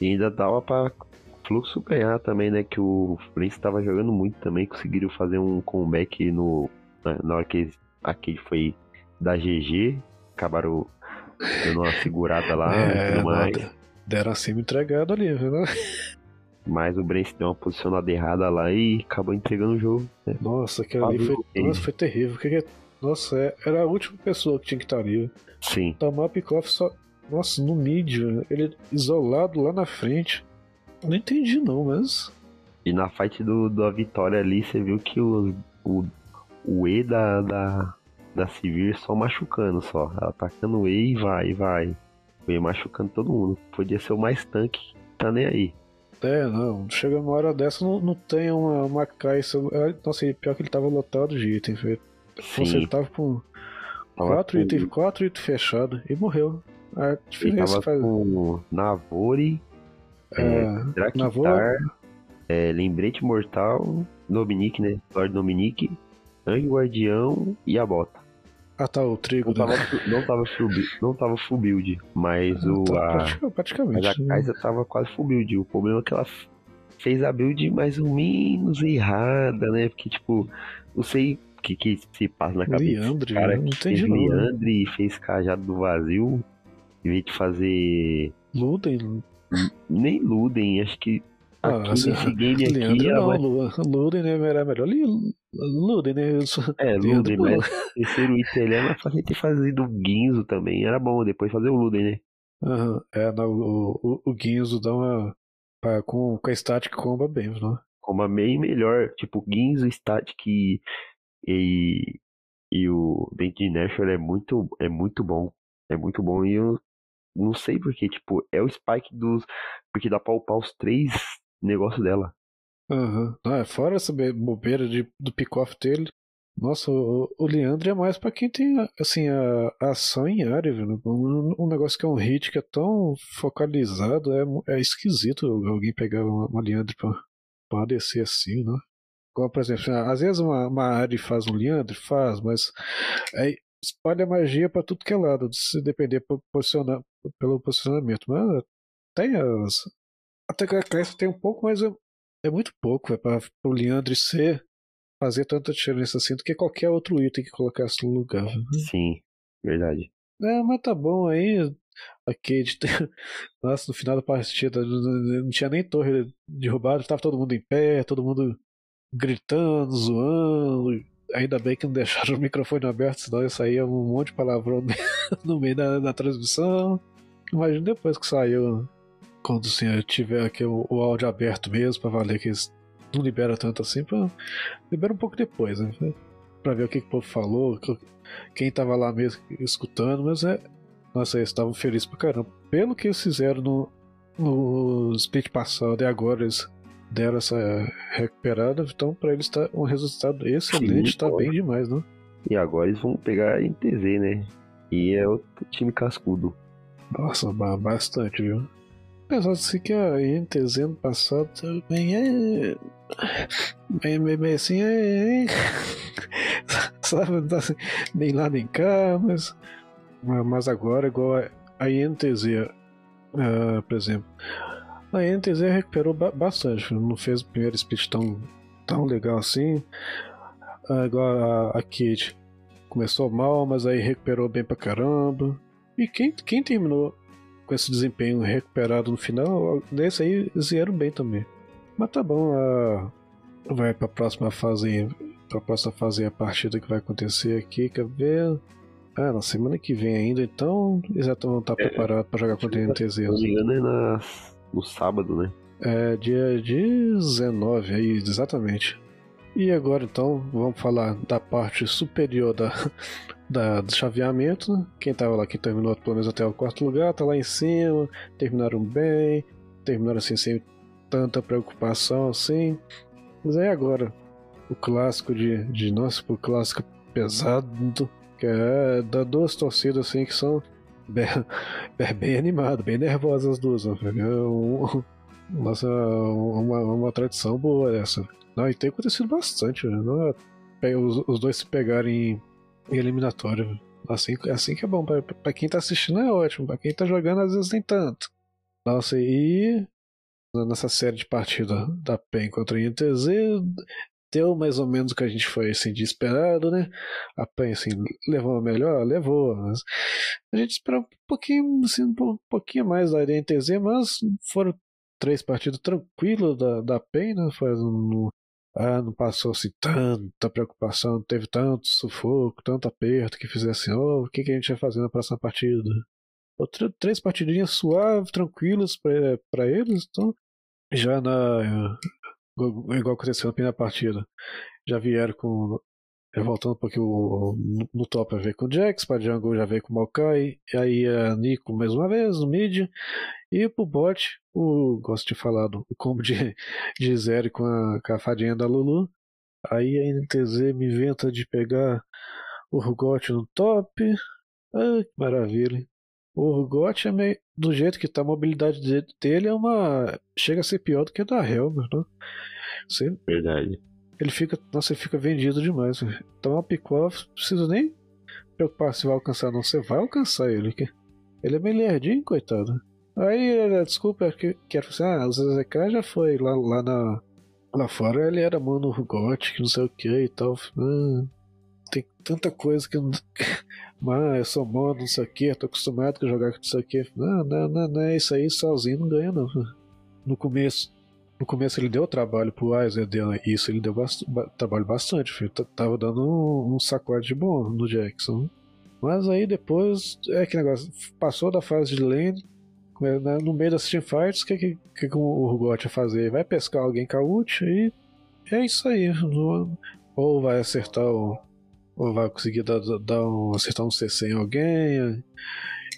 E ainda dava pra Fluxo ganhar também, né? Que o Prince estava jogando muito também, conseguiram fazer um comeback no, na hora que aquele foi da GG, acabaram dando uma segurada lá é, e tudo mais. Deram assim entregado ali, viu? Né? Mas o Brence deu uma posicionada errada lá e acabou entregando o jogo. Né? Nossa, aquele ali foi, nossa, foi terrível. Que, nossa, é, era a última pessoa que tinha que estar ali. Sim. Tomar pick-off só, nossa, no mídia, ele isolado lá na frente. Não entendi não, mas. E na fight do, da vitória ali, você viu que o, o, o E da, da, da Civir só machucando só. Atacando o E e vai, vai. O E machucando todo mundo. Podia ser o mais tanque, tá nem aí. É, não. Chega uma hora dessa, não, não tem uma, uma caixa. É, nossa, pior que ele tava lotado de item, velho. Nossa, ele tava com. quatro, com... Itens, quatro itens fechados e morreu. A diferença faz... com Navori, é, é, Draktar, é, Lembrete Mortal, Dominique, né? Lord Dominique, Guardião e a Bota. Ah tá, o trigo. Não, né? tava, não, tava full, não tava full build, mas ah, o. Tá, a, praticamente. Mas a Kaisa tava quase full build. O problema é que ela fez a build mais ou menos errada, né? Porque, tipo, não sei o que, que se passa na cabeça. Leandre, cara não fez Leandre fez cajado do vazio. Em vez de fazer. Luden? Nem Luden, acho que. Ah, aqui assim, nesse game aqui. Leandro, não, mais... Luden né, era melhor. Luden, né? É, Luden, mas o terceiro item ele era mais fácil ter fazido o Guinzo também. Era bom depois fazer o Luden, né? Uhum. É, não, o, o, o Guinzo dá uma. Pra, com, com a static comba bem, não? Comba bem melhor. Tipo, Guinzo, static e. E, e o Dente Nashor é muito, é muito bom. É muito bom. E eu não sei porque, tipo, é o Spike dos. Porque dá pra upar os três negócios dela. Aham. Uhum. Ah, fora essa bobeira de, do pick-off dele. Nossa, o, o Leandro é mais pra quem tem, assim, a, a ação em área, viu? Um, um, negócio que é um hit que é tão focalizado, é, é esquisito alguém pegar uma, uma Leandro pra, pra descer assim, né? Como, por exemplo, às vezes uma, uma área faz um Leandro, faz, mas aí espalha magia para tudo que é lado, se depender posicionar, pelo posicionamento. Mas tem as. Até que a Cresce tem um pouco, mas é, é muito pouco é para o Leandre ser fazer tanta diferença assim do que qualquer outro item que colocasse no lugar. Sim, verdade. É, mas tá bom aí. A Kate, nossa, no final da partida não tinha nem torre derrubada, tava todo mundo em pé, todo mundo gritando, zoando, Ainda bem que não deixaram o microfone aberto, senão ia sair um monte de palavrão no meio da, da transmissão. Imagina depois que saiu, quando o senhor tiver aqui o, o áudio aberto mesmo, para valer que eles não libera tanto assim, pra, libera um pouco depois, né? Pra ver o que, que o povo falou, quem tava lá mesmo escutando, mas é. Nossa, eles estavam felizes pra caramba. Pelo que eles fizeram no, no split passado e agora eles deram essa recuperada, então para eles tá um resultado excelente, Sim, tá bem demais, né? E agora eles vão pegar a NTZ, né? E é outro time cascudo. Nossa, bastante, viu? Apesar de que a NTZ ano passado também é. Bem, bem, bem assim, é. Sabe, tá assim, nem lá nem cá, mas. Mas agora, igual a INTZ, uh, ah, por exemplo, a NTZ recuperou ba bastante, não fez o primeiro split tão, tão legal assim. Agora a, Kate começou mal, mas aí recuperou bem pra caramba. E quem, quem terminou com esse desempenho recuperado no final, nesse aí vieram bem também. Mas tá bom, a... vai pra próxima fase. Pra próxima fase a partida que vai acontecer aqui, quer ver? Ah, na semana que vem ainda, então eles já estão tá é, preparados pra jogar contra a NTZ. Não me engano é na... no sábado, né? É dia 19 aí, exatamente. E agora então vamos falar da parte superior da, da, do chaveamento. Né? Quem estava lá, que terminou pelo menos até o quarto lugar, tá lá em cima, terminaram bem, terminaram assim sem tanta preocupação assim. Mas aí agora, o clássico de, de nossa, clássico pesado, que é da duas torcidas assim que são bem, bem animadas, bem nervosas as duas. Né? É nossa, uma, uma tradição boa essa. Não, e tem acontecido bastante, né? Não é, os, os dois se pegarem em eliminatório. Assim, assim que é bom. Pra quem tá assistindo é ótimo. Pra quem tá jogando, às vezes nem tanto. Nossa, e nessa série de partida da PEN contra a INTZ, deu mais ou menos o que a gente foi assim, de esperado, né? A PEN assim, levou a melhor? Levou. Mas a gente esperava um pouquinho, assim, um pouquinho mais da INTZ, mas foram três partidas tranquilas da, da PEN, né? Foi no, ah, não passou assim tanta preocupação, não teve tanto sufoco, tanto aperto que fizesse, oh, o que, que a gente vai fazer na próxima partida? Outra, três partidinhas suaves, tranquilas para eles, então já na. Igual aconteceu na primeira partida, já vieram com. Voltando um pouquinho no top a ver com o Jax, para Jungle já veio com o Maokai, e aí a Nico mais uma vez no mid, e pro bot, o, gosto de falar do combo de, de zero com a, com a fadinha da Lulu. Aí a NTZ me inventa de pegar o Rugot no top. Ah, que maravilha. O Rugot é meio. Do jeito que tá a mobilidade dele é uma. Chega a ser pior do que a da Helmer, né? Você, Verdade. Ele fica. Nossa, ele fica vendido demais. Então a Pick-Off, não precisa nem preocupar se vai alcançar, não. Você vai alcançar ele. Ele é meio lerdinho, coitado. Aí, desculpa, que, quero assim, ah, o ZZK já foi lá, lá, na, lá fora, ele era mano gótico, não sei o que e tal. Ah, tem tanta coisa que. Mas eu sou mano, não sei o que, tô acostumado a jogar com não sei o que. Não, não, não, não isso aí, sozinho não ganha, não. No começo. No começo ele deu trabalho pro Weiser, deu isso, ele deu bast trabalho bastante, filho. Tava dando um, um sacode bom no Jackson. Mas aí depois, é que negócio, passou da fase de lane, né, no meio das teamfights, o que, que, que, o Rugot vai fazer? Vai pescar alguém com a ult e é isso aí. Ou vai acertar o. Ou vai conseguir dar, dar um, acertar um CC em alguém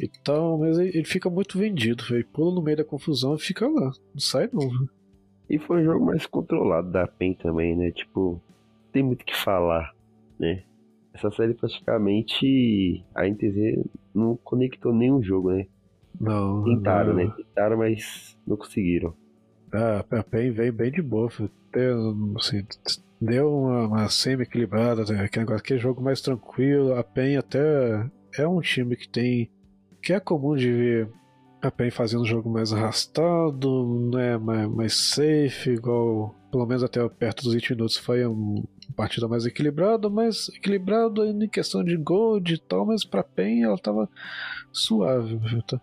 e tal, mas ele, fica muito vendido, ele pula no meio da confusão e fica lá, não sai não. E foi um jogo mais controlado da PEN também, né? Tipo, tem muito o que falar, né? Essa série praticamente a NTZ não conectou nenhum jogo, né? Não. Tentaram, não. né? Tentaram, mas não conseguiram. Ah, a PEN veio bem de boa. Deu, assim, deu uma, uma semi-equilibrada, né? aquele, aquele jogo mais tranquilo. A PEN até é um time que tem. que é comum de ver a PEN fazendo um jogo mais arrastado, né? mais, mais safe, igual. Pelo menos até perto dos 20 minutos foi um, uma partida mais equilibrada, mas equilibrado em questão de gold e tal, mas pra PEN ela tava suave. Tá?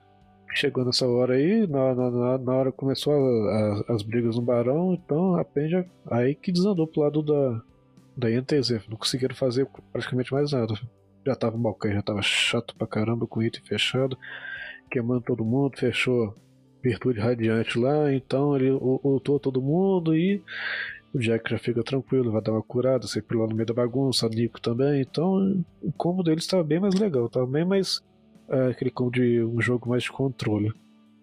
Chegou nessa hora aí, na, na, na hora começou a, a, as brigas no Barão, então a PEN já, aí que desandou pro lado da, da INTZ, não conseguiram fazer praticamente mais nada. Já tava mal, já tava chato pra caramba com o item fechado, queimando todo mundo, fechou virtude radiante lá, então ele ultou todo mundo e o Jack já fica tranquilo, vai dar uma curada, sempre lá no meio da bagunça, Nico também, então o combo dele estava bem mais legal, estava bem mais é, aquele como de um jogo mais de controle.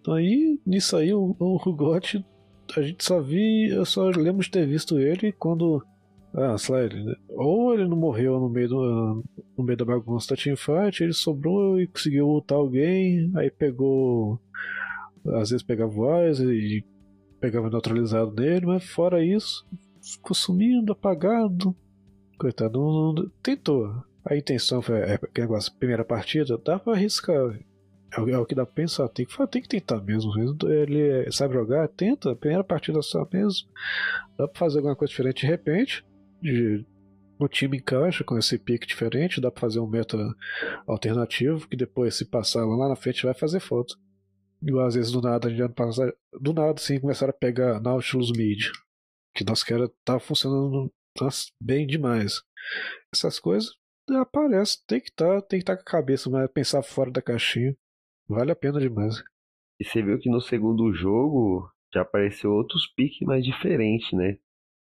Então aí, nisso aí, o, o Rugot, a gente só vi, eu só lembro de ter visto ele quando. Ah, sei lá, ele, ou ele não morreu no meio, do, no meio da bagunça da teamfight, ele sobrou e conseguiu lutar alguém, aí pegou. Às vezes pegava voz e pegava neutralizado nele, mas fora isso, ficou sumindo, apagado. Coitado, não, não, tentou. A intenção foi é, negócio, primeira partida, dá pra arriscar. É o, é o que dá pra pensar, tem que, tem que tentar mesmo. Ele sabe jogar, tenta, primeira partida só mesmo. Dá pra fazer alguma coisa diferente de repente. De, o time encaixa com esse pique diferente, dá pra fazer um meta alternativo, que depois, se passar lá na frente, vai fazer foto. Igual às vezes do nada, a gente passa, do nada assim começaram a pegar Nautilus Mid. Que nosso cara tá funcionando bem demais. Essas coisas aparecem, tem que estar, tá, tem que estar tá com a cabeça, mas pensar fora da caixinha. Vale a pena demais. E você viu que no segundo jogo já apareceu outros piques mais diferentes, né?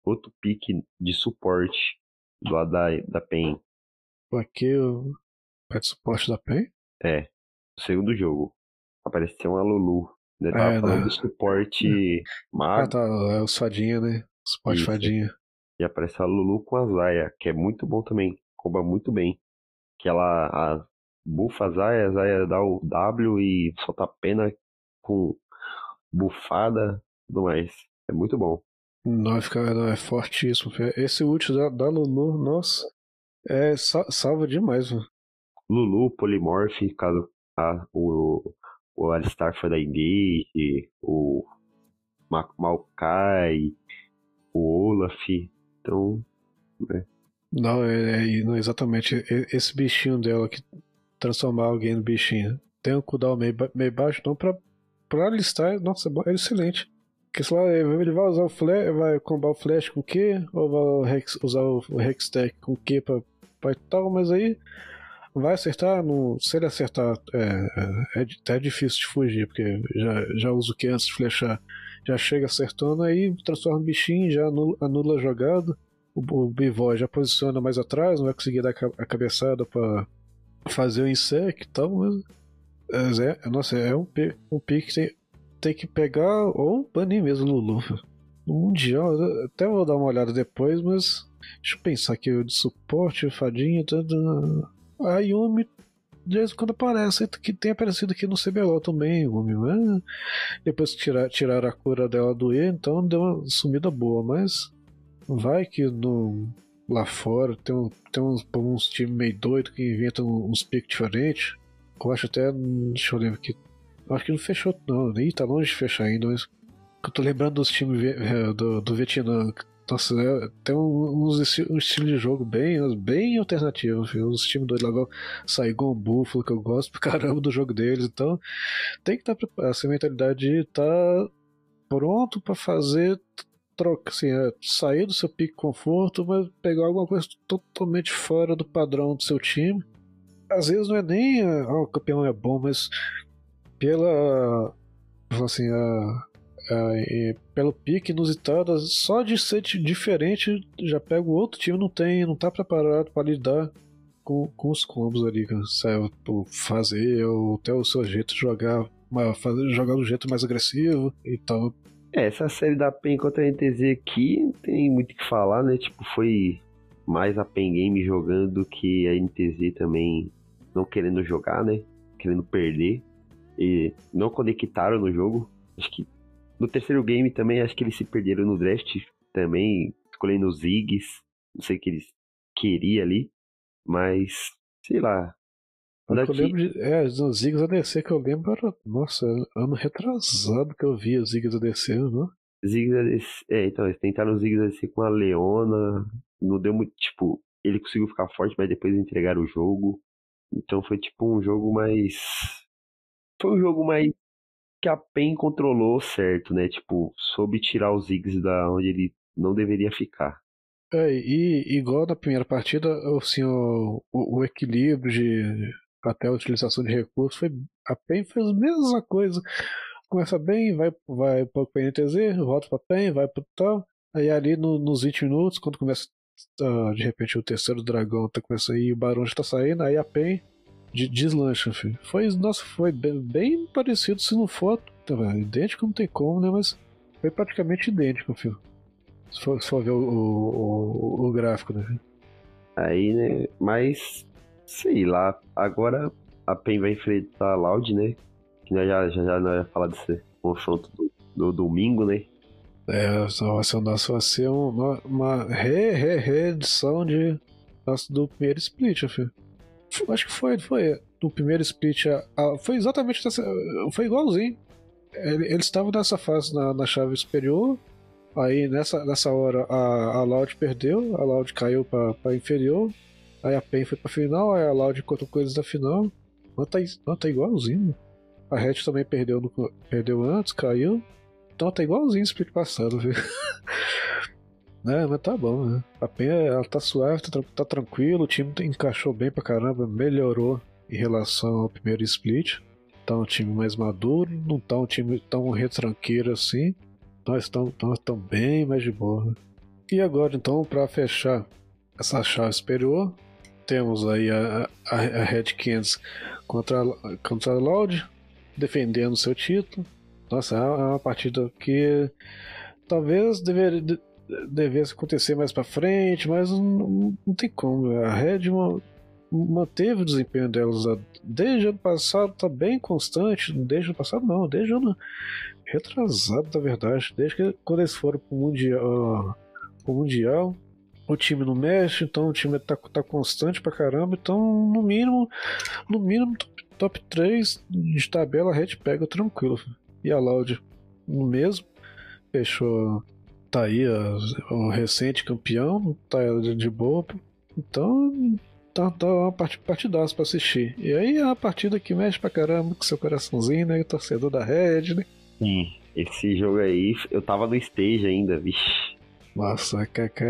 Outro pique de suporte do lado da, da PEN. Aqui o pet suporte da PEN? É, no segundo jogo. Apareceu uma Lulu. Né? Tava é, falando né? do suporte mago. Ah, tá, é o fadinha, né? Suporte Isso. fadinha. E aparece a Lulu com a Zaya, que é muito bom também. Comba muito bem. Que ela a, bufa a Zaya, a Zaya dá o W e solta pena com bufada e tudo mais. É muito bom. Não, fica, não, é fortíssimo. Esse ult da, da Lulu, nossa, é salva demais, mano. Lulu, Polymorph, caso a, o, o Alistar foi da Engage, o Maokai, o Olaf, então. Né. Não, é, é, não, exatamente. Esse bichinho dela que transformar alguém no bichinho. Tem um cooldown meio, meio baixo, então pra, pra listar, nossa, é excelente. Porque sei lá, ele vai usar o flash, vai combar o flash com o quê? Ou vai usar o, Hextech com o quê pra, pra tal, mas aí vai acertar, no, se ele acertar é, é, é, difícil de fugir, porque já, já usa o que antes de flechar, já chega acertando, aí transforma o bichinho, já anula, anula a jogada, o, o Bivoy já posiciona mais atrás, não vai conseguir dar a cabeçada para fazer o insect e tal, mas é, nossa, é um, um pick que tem, tem que pegar ou banir mesmo Lulu. No Mundial, até vou dar uma olhada depois, mas deixa eu pensar aqui, o de suporte, fadinha, tudo. A Yumi, de vez em quando aparece, que tem aparecido aqui no CBLOL também, Yumi, mas depois que tirar, tiraram a cura dela do E, então deu uma sumida boa, mas vai que no, lá fora tem, um, tem uns, uns times meio doidos que inventam uns picks diferentes. Eu acho até, deixa eu lembrar aqui, Acho que não fechou, não. Nem tá longe de fechar ainda, mas. Eu tô lembrando dos times é, do, do Vietnã. Nossa, é, tem uns, um estilo de jogo bem, bem alternativo. Viu? Os times do Lagoa Saigon Buffalo, que eu gosto pra caramba do jogo deles. Então, tem que estar tá, essa mentalidade de estar tá pronto para fazer troca, assim, é, sair do seu pique conforto, mas pegar alguma coisa totalmente fora do padrão do seu time. Às vezes não é nem ah, o campeão é bom, mas pela assim a, a pelo pique inusitado só de ser diferente já pega o outro time não tem não tá preparado para lidar com, com os combos ali sabe, fazer ou até o seu jeito de jogar fazer, jogar do jeito mais agressivo e tal é, essa série da PEN contra a NTZ aqui não tem muito o que falar, né? Tipo, foi mais a PEN Game jogando do que a NTZ também não querendo jogar, né? Querendo perder e não conectaram no jogo. Acho que no terceiro game também, acho que eles se perderam no draft também, escolhendo os Ziggs. Não sei o que eles queriam ali, mas sei lá. Daqui... Eu lembro de, é, os Ziggs ADC que eu lembro era, nossa, ano retrasado que eu vi os Ziggs ADC, não? Ziggs ADC, é, então, eles tentaram os Ziggs ADC com a Leona, não deu muito, tipo, ele conseguiu ficar forte, mas depois entregaram o jogo. Então foi tipo um jogo mais foi um jogo mais que a PEN controlou certo, né? Tipo, soube tirar os Ziggs da onde ele não deveria ficar. É, e igual na primeira partida, assim, o, o, o equilíbrio de até a utilização de recursos foi. A PEN fez a mesma coisa. Começa bem, vai, vai para o PNTZ, volta para PEN, vai para tal. Aí ali no, nos 20 minutos, quando começa uh, de repente o terceiro dragão tá começando aí, o barão já tá saindo, aí a PEN de deslancha, filho. Foi, nossa, foi bem, bem, parecido, se não for tá, idêntico, não tem como, né? Mas foi praticamente idêntico, filho. Se for, se for ver o, o, o, o, gráfico, né? Aí, né? Mas, sei lá, agora a PEN vai enfrentar a Loud, né? Que nós já, já, já nós ia falar desse confronto do, do domingo, né? É, vai ser, nosso, vai ser uma, uma re, re, reedição de, nosso, do primeiro split, filho. Acho que foi, foi. No primeiro split, a, a, foi exatamente dessa, Foi igualzinho. Eles estavam nessa fase na, na, chave superior. Aí nessa, nessa hora a, a Loud perdeu, a Loud caiu pra inferior. Aí a PEN foi pra final, aí a Loud contou coisas da final. Não tá, não, tá igualzinho. A Red também perdeu, no, perdeu antes, caiu. Então tá igualzinho split passado, viu? né, mas tá bom, né? A Penha, ela tá suave, tá, tá tranquilo, o time encaixou bem pra caramba, melhorou em relação ao primeiro split. Tá um time mais maduro, não tá um time tão retranqueiro assim. Nós estamos bem mais de boa. E agora então, para fechar essa chave superior, temos aí a, a, a Red Cans contra, contra a Loud, defendendo seu título. Nossa, é uma partida que talvez deveria, devesse acontecer mais para frente, mas não, não, tem como. A Red manteve o desempenho delas desde o ano passado, tá bem constante. Desde o passado, não, desde o ano retrasado, na verdade. Desde que quando eles foram pro Mundial, pro mundial o time não mexe, então o time tá, tá constante pra caramba. Então, no mínimo, no mínimo, top, top 3 de tabela, a Red pega tranquilo. E a Loud no mesmo, fechou. Tá aí o recente campeão, tá de boa. Então, tá, tá uma partidaça pra assistir. E aí é uma partida que mexe pra caramba com seu coraçãozinho, né? O torcedor da Red, né? Sim, esse jogo aí, eu tava no stage ainda, vixe. Nossa,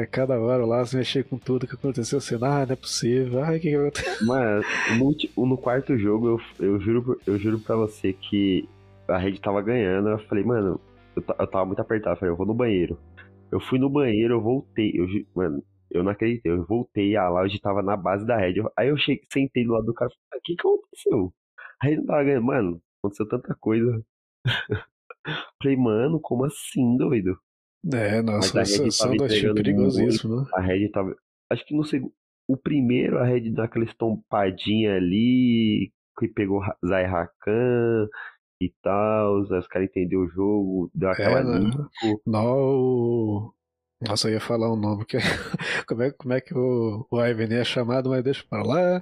cada hora lá você mexer com tudo que aconteceu, assim, ah, não é possível, ai, que que aconteceu? Mano, no, quarto jogo, eu, eu, juro, eu juro pra você que a rede tava ganhando, eu falei, mano, eu, eu tava muito apertado, eu falei, eu vou no banheiro. Eu fui no banheiro, eu voltei, eu, mano, eu não acreditei, eu voltei, a Loud tava na base da rede. Aí eu cheguei, sentei do lado do cara o que que aconteceu? A rede não tava ganhando, mano, aconteceu tanta coisa. falei, mano, como assim, doido? É, nossa, essa são dois times perigosíssimos, né? A Red tava. Acho que no segundo. O primeiro, a Red deu aquela estompadinha ali, que pegou Zay Rakan e tal, os caras entenderam o jogo, deu aquela é, né? No... Nossa, eu ia falar um nome, que é, como, é, como é que o, o Ivan é chamado, mas deixa pra lá.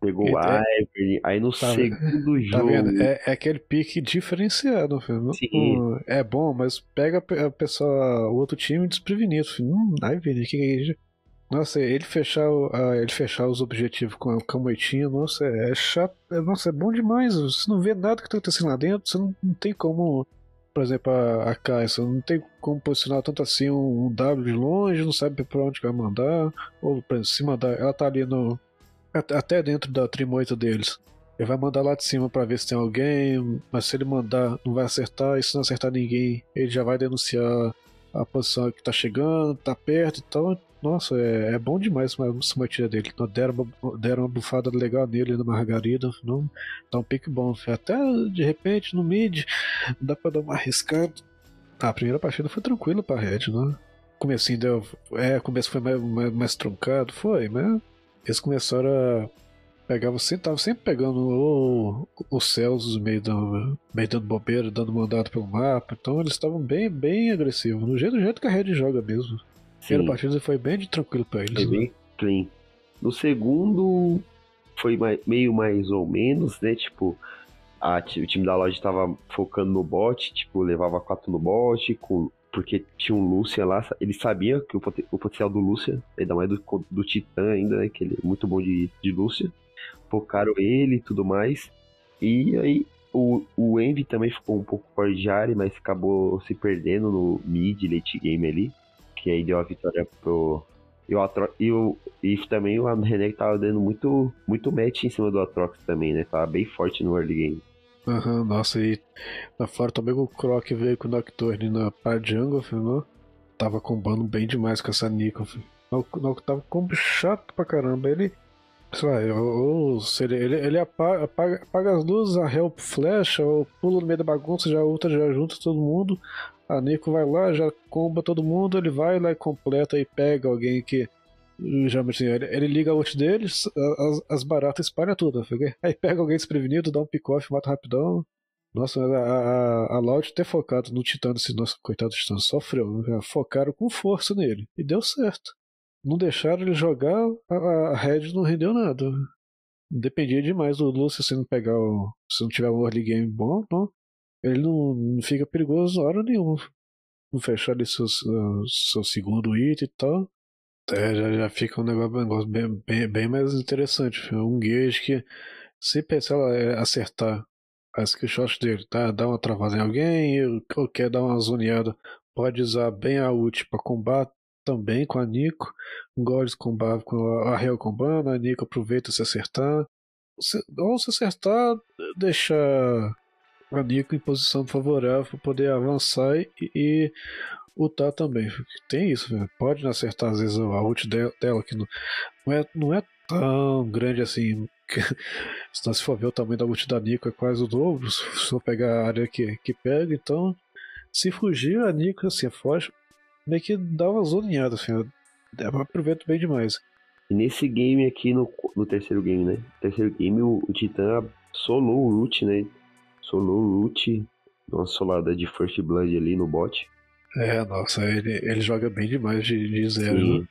Pegou o é, Ivory, aí no tá, segundo tá jogo. Vendo? É, é, aquele pique diferenciado, filho. Sim. É bom, mas pega a pessoa, o outro time desprevenido. Filho. Hum, Ivory, que é isso? Nossa, ele fechar, ele fechar os objetivos com, com a moitinha, nossa, é chato. É, nossa, é bom demais. Você não vê nada que tá acontecendo lá dentro, você não, não tem como. Por exemplo, a, a Caixa, não tem como posicionar tanto assim um, um W de longe, não sabe pra onde vai mandar. Ou pra cima da. Ela tá ali no, até dentro da trimoita deles. Ele vai mandar lá de cima para ver se tem alguém, mas se ele mandar, não vai acertar, e se não acertar ninguém, ele já vai denunciar a posição que tá chegando, tá perto e tal. Nossa, é, é bom demais essa matilha dele. Deram, deram uma bufada legal nele na Margarida. Não, dá um pique bom. Até de repente no mid dá pra dar uma arriscada. Ah, a primeira partida foi tranquila pra Red, né? Comecinho deu. É, começo foi mais, mais, mais truncado, foi, mas eles começaram a pegar você, estavam sempre pegando o, os céus meio dando, meio dando bobeira, dando mandado pelo mapa. Então eles estavam bem, bem agressivos. No jeito, do jeito que a Red joga mesmo. Primeira partida foi bem de tranquilo pra eles. Foi né? bem clean. No segundo foi mais, meio mais ou menos, né? Tipo, a, o time da loja estava focando no bot, tipo, levava quatro no bot, com porque tinha um Lúcia lá, ele sabia que o, o potencial do Lúcia, ainda mais do, do Titã ainda, né, que ele é muito bom de, de Lúcia, focaram ele e tudo mais, e aí o, o Envy também ficou um pouco fora mas acabou se perdendo no mid, late game ali, que aí deu a vitória pro... E, o Atro... e, o... e também o René tava dando muito, muito match em cima do Atrox também, né? Tava bem forte no early game. Uhum, nossa, e na fora também o Croc veio com o Nocturne na parte jungle, filho, tava combando bem demais com essa Nico, filho. Tava combo chato pra caramba. Ele, sei lá, ele, ele, apaga, apaga, apaga, as luzes, a help flecha, ou pula no meio da bagunça, já ultra, já junta todo mundo. A Nico vai lá, já comba todo mundo, ele vai lá e completa e pega alguém que Geralmente assim, ele, ele, liga a ult deles, as, as baratas espalham tudo. Aí pega alguém desprevenido, dá um pick-off, mata rapidão. Nossa, a, a, a Loud ter focado no Titã, esse nosso coitado Titã sofreu. Né? Focaram com força nele. E deu certo. Não deixaram ele jogar, a, a Red não rendeu nada. Dependia demais do Lúcio se não pegar o. Se não tiver um early game bom, não. Ele não, não fica perigoso hora nenhuma. Não fechar ali seu, seu segundo item e tal. É, já, já fica um negócio, bem, bem, bem, mais interessante. Um Gage que Se ela é, acertar a skill dele, tá? Dá uma travada em alguém, ou quer dar uma zoneada, pode usar bem a ult para combate também com a Nico. Goles combate com a Real combando, a Nico aproveita se acertar. Se, ou se acertar, deixa a Nico em posição favorável para poder avançar e, e lutar também. Tem isso, pode acertar às vezes a ult dela, que não, não, é, não é tão grande assim. se se for ver o tamanho da ult da Nico é quase o dobro, se for pegar a área que, que pega, então se fugir a Nico assim, foge, meio que dá uma zoninhada, assim, eu aproveito bem demais. E nesse game aqui, no, no terceiro game, né? Terceiro game, o, o Titã solou o Root, né? Solou o Root, uma solada de First Blood ali no bot. É, nossa, ele, ele joga bem demais de, de zero. Sim. Né?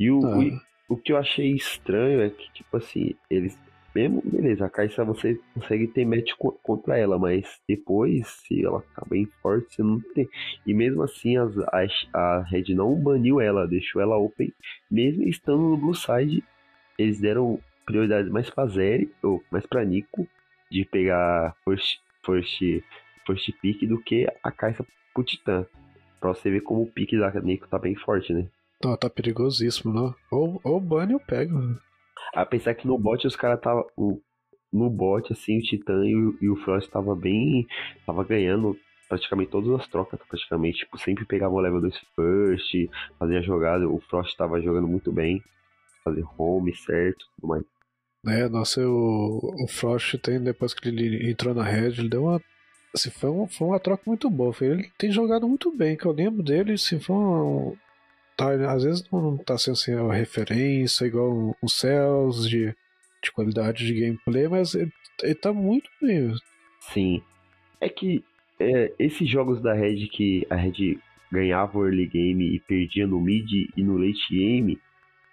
E o, ah. o, o que eu achei estranho é que, tipo assim, eles mesmo, beleza, a Caixa você consegue ter match contra ela, mas depois, se ela ficar bem forte, você não tem. E mesmo assim, as, a, a Red não baniu ela, deixou ela open, mesmo estando no Blue Side, eles deram prioridade mais pra Zeri, ou mais pra Nico, de pegar first, first, first pick do que a Caixa pro Titã. Pra você ver como o pique da Nico tá bem forte, né? Tá, tá perigosíssimo, não? Ou, ou banho eu pego. A pensar que no bot os caras tava. No bot, assim, o Titã e o, e o Frost tava bem. Tava ganhando praticamente todas as trocas, praticamente. Tipo, sempre pegava o level 2 first, fazia jogada. O Frost tava jogando muito bem. Fazer home certo tudo mais. É, nossa, o, o Frost tem, depois que ele entrou na Red, ele deu uma. Assim, foi, uma, foi uma troca muito boa. Ele tem jogado muito bem, que eu lembro dele, assim, foi uma, tá, às vezes não tá sendo assim, uma referência, igual um, um Cells de, de qualidade de gameplay, mas ele, ele tá muito bem. Sim. É que é, esses jogos da Red que a Red ganhava o early game e perdia no mid e no late game,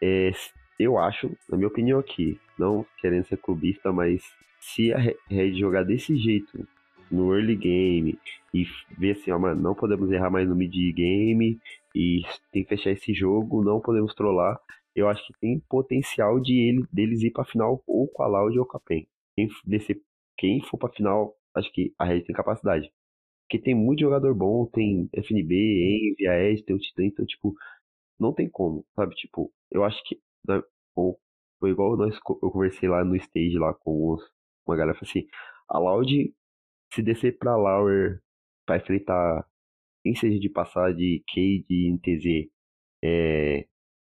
é, eu acho, na minha opinião aqui, não querendo ser clubista, mas se a Red jogar desse jeito no early game e ver assim, ó, mano, não podemos errar mais no mid game e tem que fechar esse jogo, não podemos trollar. Eu acho que tem potencial de ele, deles ir pra final ou com a Loud ou com a PEN. Quem, descer, quem for pra final, acho que a Red tem capacidade. Porque tem muito jogador bom, tem FNB, Envy, a Edge, tem o Titã, então, tipo, não tem como, sabe? Tipo, eu acho que. Né, foi igual nós, eu conversei lá no stage lá com os, uma galera assim, a Loud, se descer pra Lauer pra enfrentar quem seja de passar de Cade e NTZ é,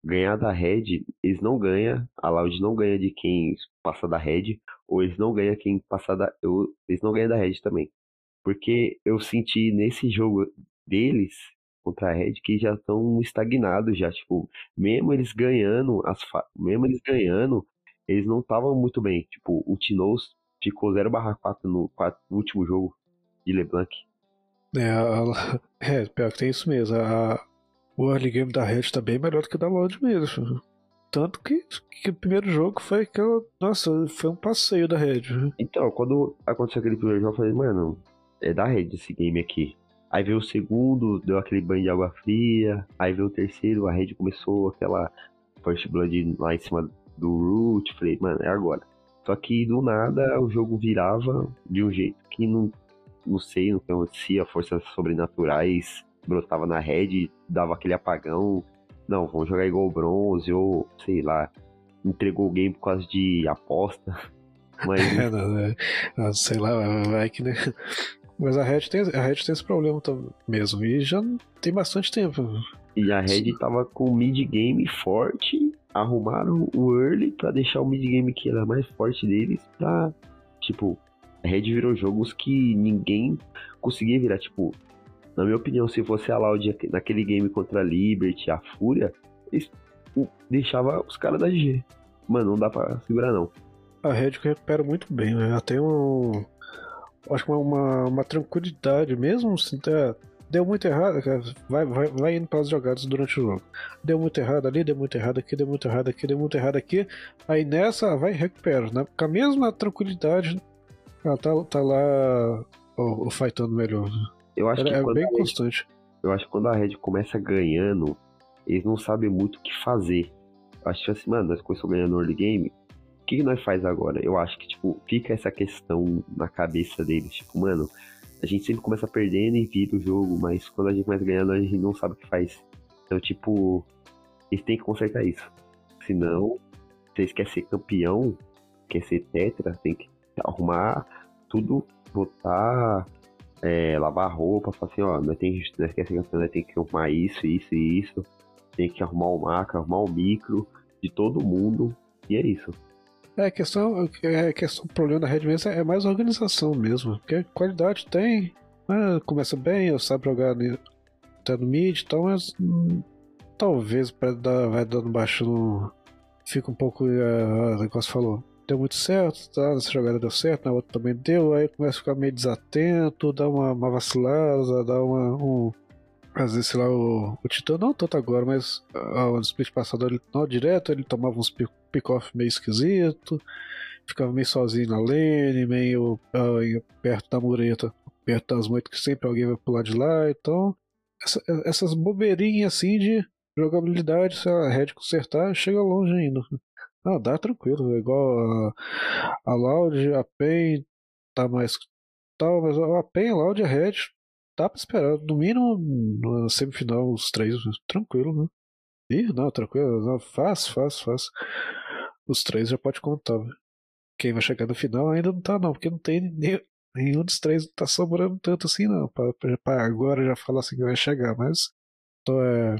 ganhar da Red, eles não ganham, a Loud não ganha de quem passa da Red, ou eles não ganham quem passa da. Eu, eles não ganham da Red também. Porque eu senti nesse jogo deles contra a Red que já estão estagnados já, tipo, mesmo eles ganhando as mesmo eles ganhando, eles não estavam muito bem. Tipo, o Tinoz ficou 0/4 no, no último jogo de LeBlanc. É, a, é, pior que tem isso mesmo. A, o early game da Red tá bem melhor do que o da Loud mesmo. Tanto que, que o primeiro jogo foi aquela. Nossa, foi um passeio da Red. Então, quando aconteceu aquele primeiro jogo, eu falei, mano, é da Red esse game aqui. Aí veio o segundo, deu aquele banho de água fria. Aí veio o terceiro, a Red começou aquela First Blood lá em cima do Root. Falei, mano, é agora. Só que do nada o jogo virava de um jeito que não não sei, não conhecia forças sobrenaturais, brotava na rede, dava aquele apagão. Não, vamos jogar igual bronze, ou sei lá, entregou o game por causa de aposta. Mas. É, não, é, sei lá, vai que né. Mas a Red tem, a Red tem esse problema mesmo, e já tem bastante tempo. E a Red tava com mid game forte, arrumaram o early para deixar o mid game que era mais forte deles pra, tipo, a Red virou jogos que ninguém conseguia virar. Tipo, na minha opinião, se fosse a Loud naquele game contra a Liberty, a Fúria, eles deixava os caras da G. Mano, não dá pra segurar não. A Red recupera muito bem, né? Ela tem um. Acho que uma, uma tranquilidade, mesmo se der, deu muito errado, vai, vai, vai indo para as jogadas durante o jogo. Deu muito errado ali, deu muito errado aqui, deu muito errado aqui, deu muito errado aqui. Aí nessa vai e recupera, né? Com a mesma tranquilidade ela tá, tá lá o, o fightando melhor. Né? Eu acho Ela que é bem constante. eu acho que quando a Red começa ganhando, eles não sabem muito o que fazer. Acho que assim, mano, nós começamos ganhando no early game. que nós faz agora? Eu acho que, tipo, fica essa questão na cabeça deles. Tipo, mano, a gente sempre começa perdendo e vira o jogo, mas quando a gente começa ganhando, a gente não sabe o que faz. Então, tipo, eles têm que consertar isso. Senão, se vocês querem ser campeão, quer ser tetra, tem que arrumar tudo, botar, é, lavar roupa, falar assim, ó, nós, tem, nós quer ser campeão, tem que arrumar isso, isso e isso, tem que arrumar o macro, arrumar o micro de todo mundo, e é isso. É, questão, é, questão, o problema da Red mesmo é mais organização mesmo. Porque qualidade tem, né, começa bem, eu sabe jogar até no mid e tal, mas hum, talvez dar, vai dando baixo no. Fica um pouco. Uh, o negócio falou. Deu muito certo, tá? Essa jogada deu certo, na outra também deu, aí começa a ficar meio desatento, dá uma, uma vacilada, dá uma, um, às vezes, sei lá, o, o Titã não tanto agora, mas uh, no split passado ele não direto, ele tomava uns pick-off meio esquisito, ficava meio sozinho na lane, meio uh, perto da mureta, perto das moitas que sempre alguém vai pular de lá, então essa, essas bobeirinhas assim de jogabilidade, se a Red consertar, chega longe ainda. Ah, dá tranquilo, igual a, a Loud, a PEN tá mais tal, mas a PEN, a Loud e a Red dá pra esperar. No mínimo, na semifinal, os três, tranquilo, né? Ih, não, tranquilo. Não, fácil, fácil, fácil. Os três já pode contar. Quem vai chegar no final ainda não tá, não, porque não tem nem, nenhum dos três não tá sobrando tanto assim, não. Pra, pra, agora já falar assim que vai chegar, mas. Então é.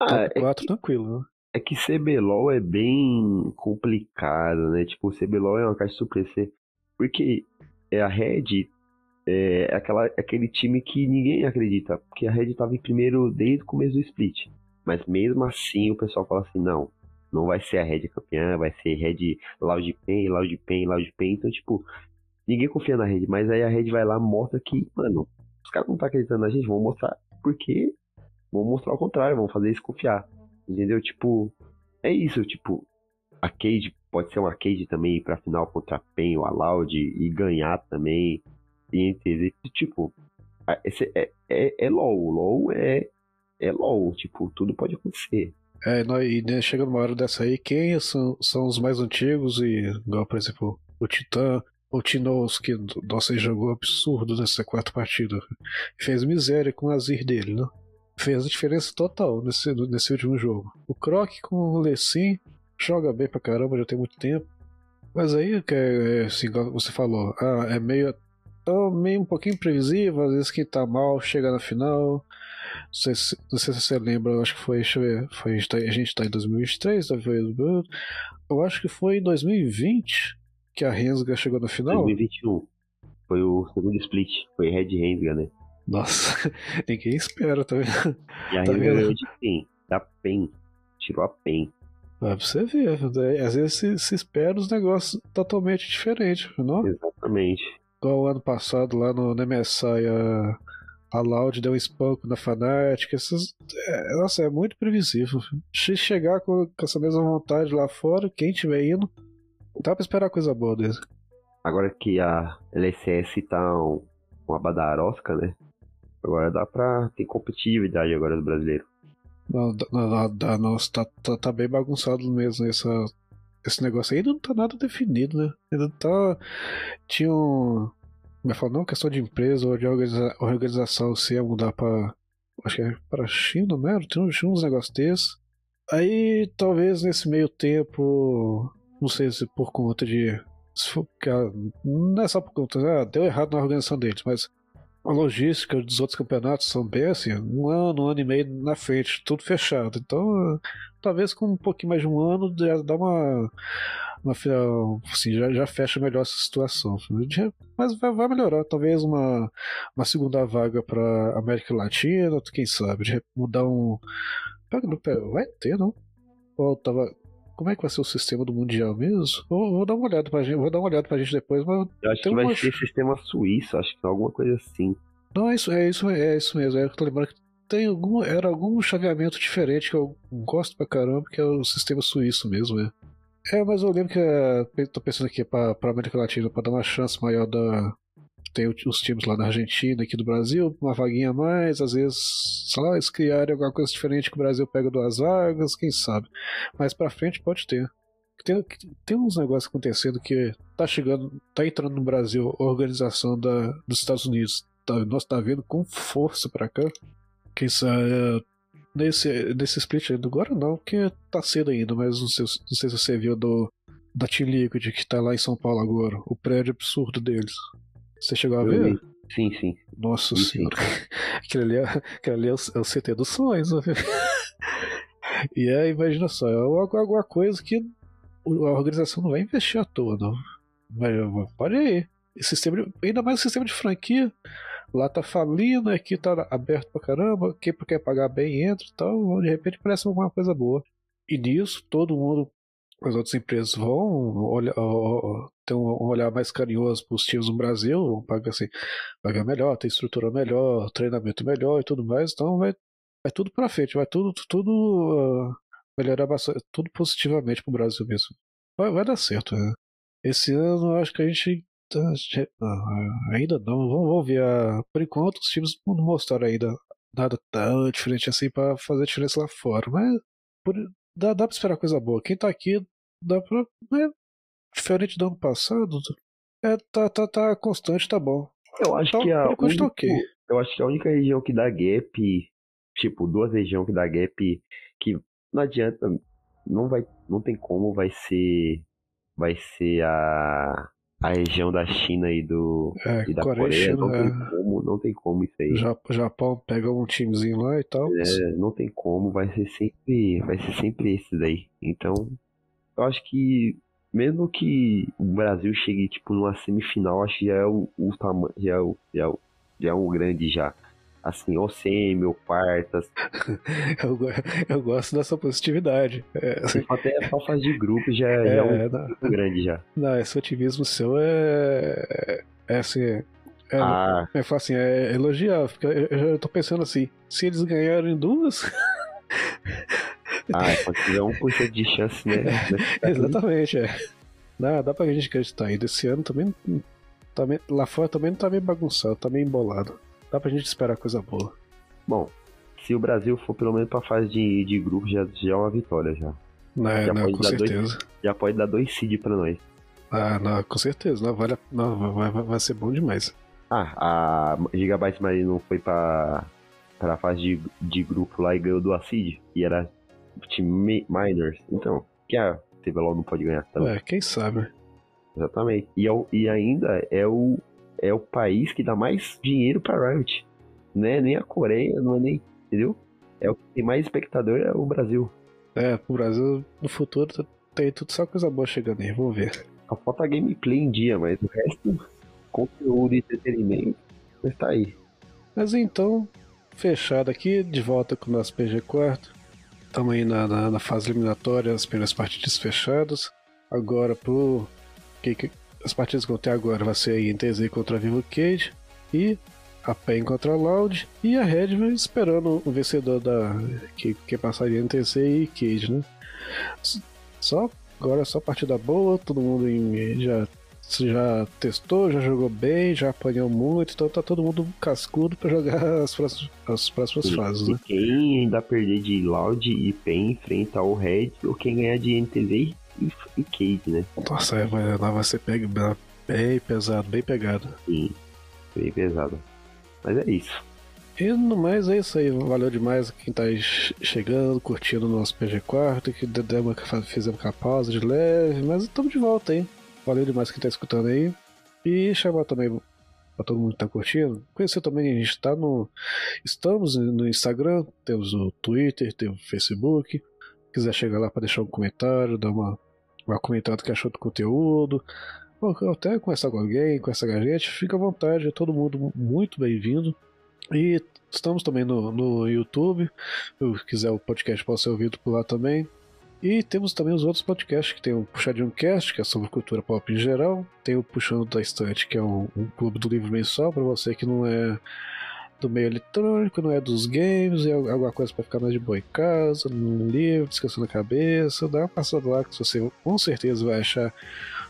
Ah, top 4 é que, tranquilo, né? É que CBLOL é bem complicado, né? Tipo, CBLOL é uma caixa de surpresa. Porque é a Red é aquela, aquele time que ninguém acredita, porque a Red estava em primeiro desde o começo do split. Mas mesmo assim o pessoal fala assim, não, não vai ser a Red campeã, vai ser Red Loud Pen, Loud Pen, Loud Pen. Então, tipo, ninguém confia na Red, mas aí a Red vai lá mostra que, mano, os caras não estão tá acreditando na gente, vão mostrar porque vão mostrar o contrário, vão fazer isso confiar. Entendeu? Tipo, é isso, tipo, a Cade pode ser uma Cade também ir pra final contra a Pen ou a Loud e ganhar também entre tipo, esse é, é, é LOL, LOL é, é LOL, tipo, tudo pode acontecer. É, e né, chega numa hora dessa aí, quem são, são os mais antigos e, igual, por exemplo, o Titã, o Tinoz, que, nossa, ele jogou absurdo nessa quarta partida. Fez miséria com o Azir dele, né? Fez a diferença total nesse, nesse último jogo. O Croc com o Lessin joga bem pra caramba, já tem muito tempo. Mas aí, que é, assim, você falou, ah, é meio então, meio um pouquinho previsível, às vezes quem tá mal chega na final. Não sei se, não sei se você lembra, acho que foi, deixa eu ver, foi, a gente tá em 2023, eu acho que foi em 2020 que a Rensga chegou na final. 2021. Foi o segundo split, foi Red Rensga, né? Nossa, ninguém espera, tá vendo? E a tá de quem? Da PEN. Tirou a PEN. Vai pra você ver, né? às vezes se, se espera os negócios totalmente diferentes, não? Exatamente. Igual ano passado lá no, no MSI, a, a Loud deu um espanco na Fnatic. Essas, é, nossa, é muito previsível. Se chegar com, com, essa mesma vontade lá fora, quem tiver indo, dá pra esperar coisa boa dele. Agora que a LSS tá um, uma badarosca, né? Agora dá pra ter competitividade agora do brasileiro. Não, não, não, não tá, tá, tá, bem bagunçado mesmo essa, esse negócio ainda não tá nada definido, né? Ainda tá. Tinha um. Como é que não? Questão de empresa ou de organiza... organização se ia mudar pra. Acho que é pra China, né? Tinha, uns negócios desses. Aí talvez nesse meio tempo. Não sei se por conta de. Se for, não é só por conta. Ah, deu errado na organização deles, mas a logística dos outros campeonatos são bem assim, um ano, um ano e meio na frente, tudo fechado. Então, talvez com um pouquinho mais de um ano já dá uma. uma assim, já, já fecha melhor essa situação. Mas vai, vai melhorar, talvez uma, uma segunda vaga para América Latina, quem sabe, mudar um. Vai ter, não? Ou tava, como é que vai ser o sistema do Mundial mesmo? Vou, vou dar uma olhada pra gente, vou dar uma olhada pra gente depois, mas. Eu acho que vai uma... ser sistema suíço, acho que alguma coisa assim. Não, é isso, é isso, é isso mesmo. É, eu tô lembrando que tem algum, era algum chaveamento diferente que eu gosto pra caramba, que é o sistema suíço mesmo, é. É, mas eu lembro que é, tô pensando aqui pra, pra América Latina, pra dar uma chance maior da, tem os times lá na Argentina, aqui do Brasil, uma vaguinha a mais, às vezes, sei lá, eles criarem alguma coisa diferente que o Brasil pega duas vagas, quem sabe. Mais pra frente pode ter. tem, tem uns negócios acontecendo que tá chegando, tá entrando no Brasil a organização da, dos Estados Unidos. Tá, nós tá vindo com força pra cá. Quem sabe nesse, nesse split agora não, porque tá cedo ainda, mas não sei, não sei se você viu do da Team Liquid que tá lá em São Paulo agora, o prédio absurdo deles. Você chegou a ver? Sim, sim. Nossa sim, senhora. Sim. aquele ali, é, aquele ali é, o, é o CT dos sonhos, né? E é, imagina só, é alguma coisa que a organização não vai investir à toa, não. Mas pode ir. Sistema de, ainda mais o sistema de franquia. Lá tá falindo, aqui tá aberto pra caramba. Quem quer pagar bem entra e tal. De repente parece alguma coisa boa. E nisso, todo mundo, as outras empresas vão olhar, ter um olhar mais carinhoso para os times no Brasil, pagar assim, pagar melhor, ter estrutura melhor, treinamento melhor e tudo mais. Então vai vai tudo pra frente, vai tudo, tudo uh, melhorar bastante, tudo positivamente pro Brasil mesmo. Vai, vai dar certo, né? Esse ano acho que a gente. Uh, ainda não, vamos, ver. Uh, por enquanto os times não mostraram ainda nada tão diferente assim pra fazer diferença lá fora, mas por, dá, dá pra esperar coisa boa. Quem tá aqui dá pra. É, diferente do ano passado, é, tá, tá, tá constante, tá bom. Eu acho então, que a tá okay. eu acho que a única região que dá gap tipo, duas regiões que dá gap que não adianta, não vai, não tem como vai ser vai ser a a região da China e do é, e da Coreia, Coreia não é... tem como, não tem como isso aí. O Japão pega um timezinho lá e tal. É, não tem como, vai ser sempre, vai ser sempre esse daí. Então, eu acho que mesmo que o Brasil chegue tipo numa semifinal, acho que já é o, o tamanho, já é o, já é o, já é um grande já assim, ou semi, ou quartas. eu, eu gosto dessa positividade. É, assim, até só fase de grupo já, é, já é um não, grande já. Não, esse otimismo seu é. É assim. É, ah. é, assim, é elogiar. Eu, eu tô pensando assim, se eles ganharem duas. ah, pode tiver 1% de chance, né? Exatamente, é. Dá, dá pra gente acreditar aí. Desse ano também, também. Lá fora também não tá meio bagunçado, tá meio embolado. Dá pra gente esperar coisa boa. Bom, se o Brasil for pelo menos pra fase de, de grupo, já, já é uma vitória já. Não, já não com certeza. Dois, já pode dar dois seed pra nós. Ah, não, com certeza. Não, vale, não, vai, vai, vai ser bom demais. Ah, a Gigabyte Marine não foi pra, pra fase de, de grupo lá e ganhou do Acid, e era time Miners. Então, que a CBLOL não pode ganhar também. É, quem sabe. Exatamente. E, é o, e ainda é o é o país que dá mais dinheiro pra Riot. Né? Nem a Coreia, não é nem. Entendeu? É o que tem mais espectador é o Brasil. É, o Brasil no futuro tem tudo só coisa boa chegando aí, vamos ver. A falta gameplay em dia, mas o resto, conteúdo e entretenimento, está aí. Mas então, fechado aqui, de volta com o nosso PG quarto. Estamos aí na, na, na, fase eliminatória, as primeiras partidas fechadas. Agora pro. Que, que, as partidas que vão ter agora vai ser a INTZ contra a Vivo Cage e a PEN contra a Loud e a Red esperando o vencedor da que, que passaria INTZ e Cage, né? Só agora é só partida boa, todo mundo em, já já testou, já jogou bem, já apanhou muito, então tá todo mundo cascudo para jogar as próximas, as próximas e, fases, né? Quem ainda perder de Loud e PEN enfrenta o Red, ou quem ganhar de NTZ e, e Cade, né? Nossa, é, lá vai ser bem pesado, bem pegado. Sim, bem pesado. Mas é isso. E no mais é isso aí, valeu demais quem tá chegando, curtindo o nosso PG Quarto, que demos, fizemos com a pausa de leve, mas estamos de volta aí. Valeu demais quem tá escutando aí. E chamar também para todo mundo que tá curtindo. Conhecer também, a gente tá no. Estamos no Instagram, temos o Twitter, temos o Facebook. Quiser chegar lá para deixar um comentário, dar uma vai comentar que achou do conteúdo, ou até conversar com alguém, conversar com a gente, fica à vontade, é todo mundo muito bem-vindo. E estamos também no, no YouTube, se quiser o podcast pode ser ouvido por lá também. E temos também os outros podcasts, que tem o Puxadinho Cast, que é sobre cultura pop em geral, tem o Puxando da Estante, que é um, um clube do livro mensal, para você que não é do meio eletrônico, não é dos games, é alguma coisa para ficar mais de boa em casa, no livro, descansando a cabeça. Dá uma passada lá que você com certeza vai achar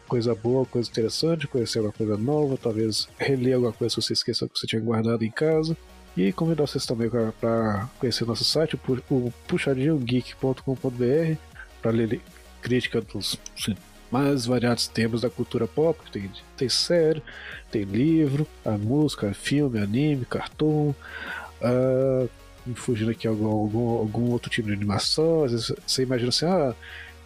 coisa boa, coisa interessante, conhecer alguma coisa nova, talvez reler alguma coisa que você esqueceu que você tinha guardado em casa. E convidar vocês também para conhecer nosso site, o puxadinhogeek.com.br, para ler crítica dos mais variados temas da cultura pop. Tem, tem série, tem livro, a música, filme, anime, cartoon. Uh, fugindo aqui algum, algum, algum outro tipo de animação. Às vezes você imagina assim, ah,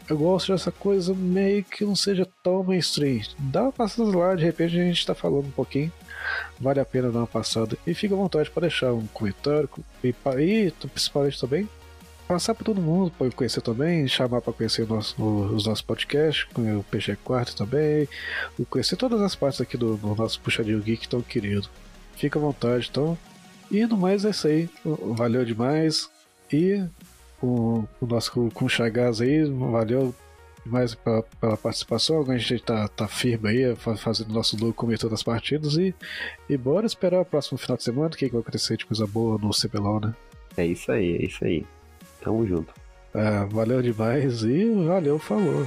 eu gosto dessa coisa meio que não seja tão mainstream. Dá uma passada lá, de repente a gente está falando um pouquinho. Vale a pena dar uma passada. E fica à vontade para deixar um comentário. E, e principalmente também passar para todo mundo para conhecer também, chamar para conhecer nosso, os nossos podcasts, o PG Quarto também, conhecer todas as partes aqui do, do nosso Puxadinho Geek tão querido. Fica à vontade, então. E no mais é isso aí. Valeu demais. E o, o nosso com o Chagas aí, valeu demais pela, pela participação. A gente tá, tá firme aí, fazendo nosso logo, comentando as partidas e, e bora esperar o próximo final de semana, que vai acontecer de coisa boa no CBLOL, né? É isso aí, é isso aí. Tamo junto. É, valeu demais e valeu, falou.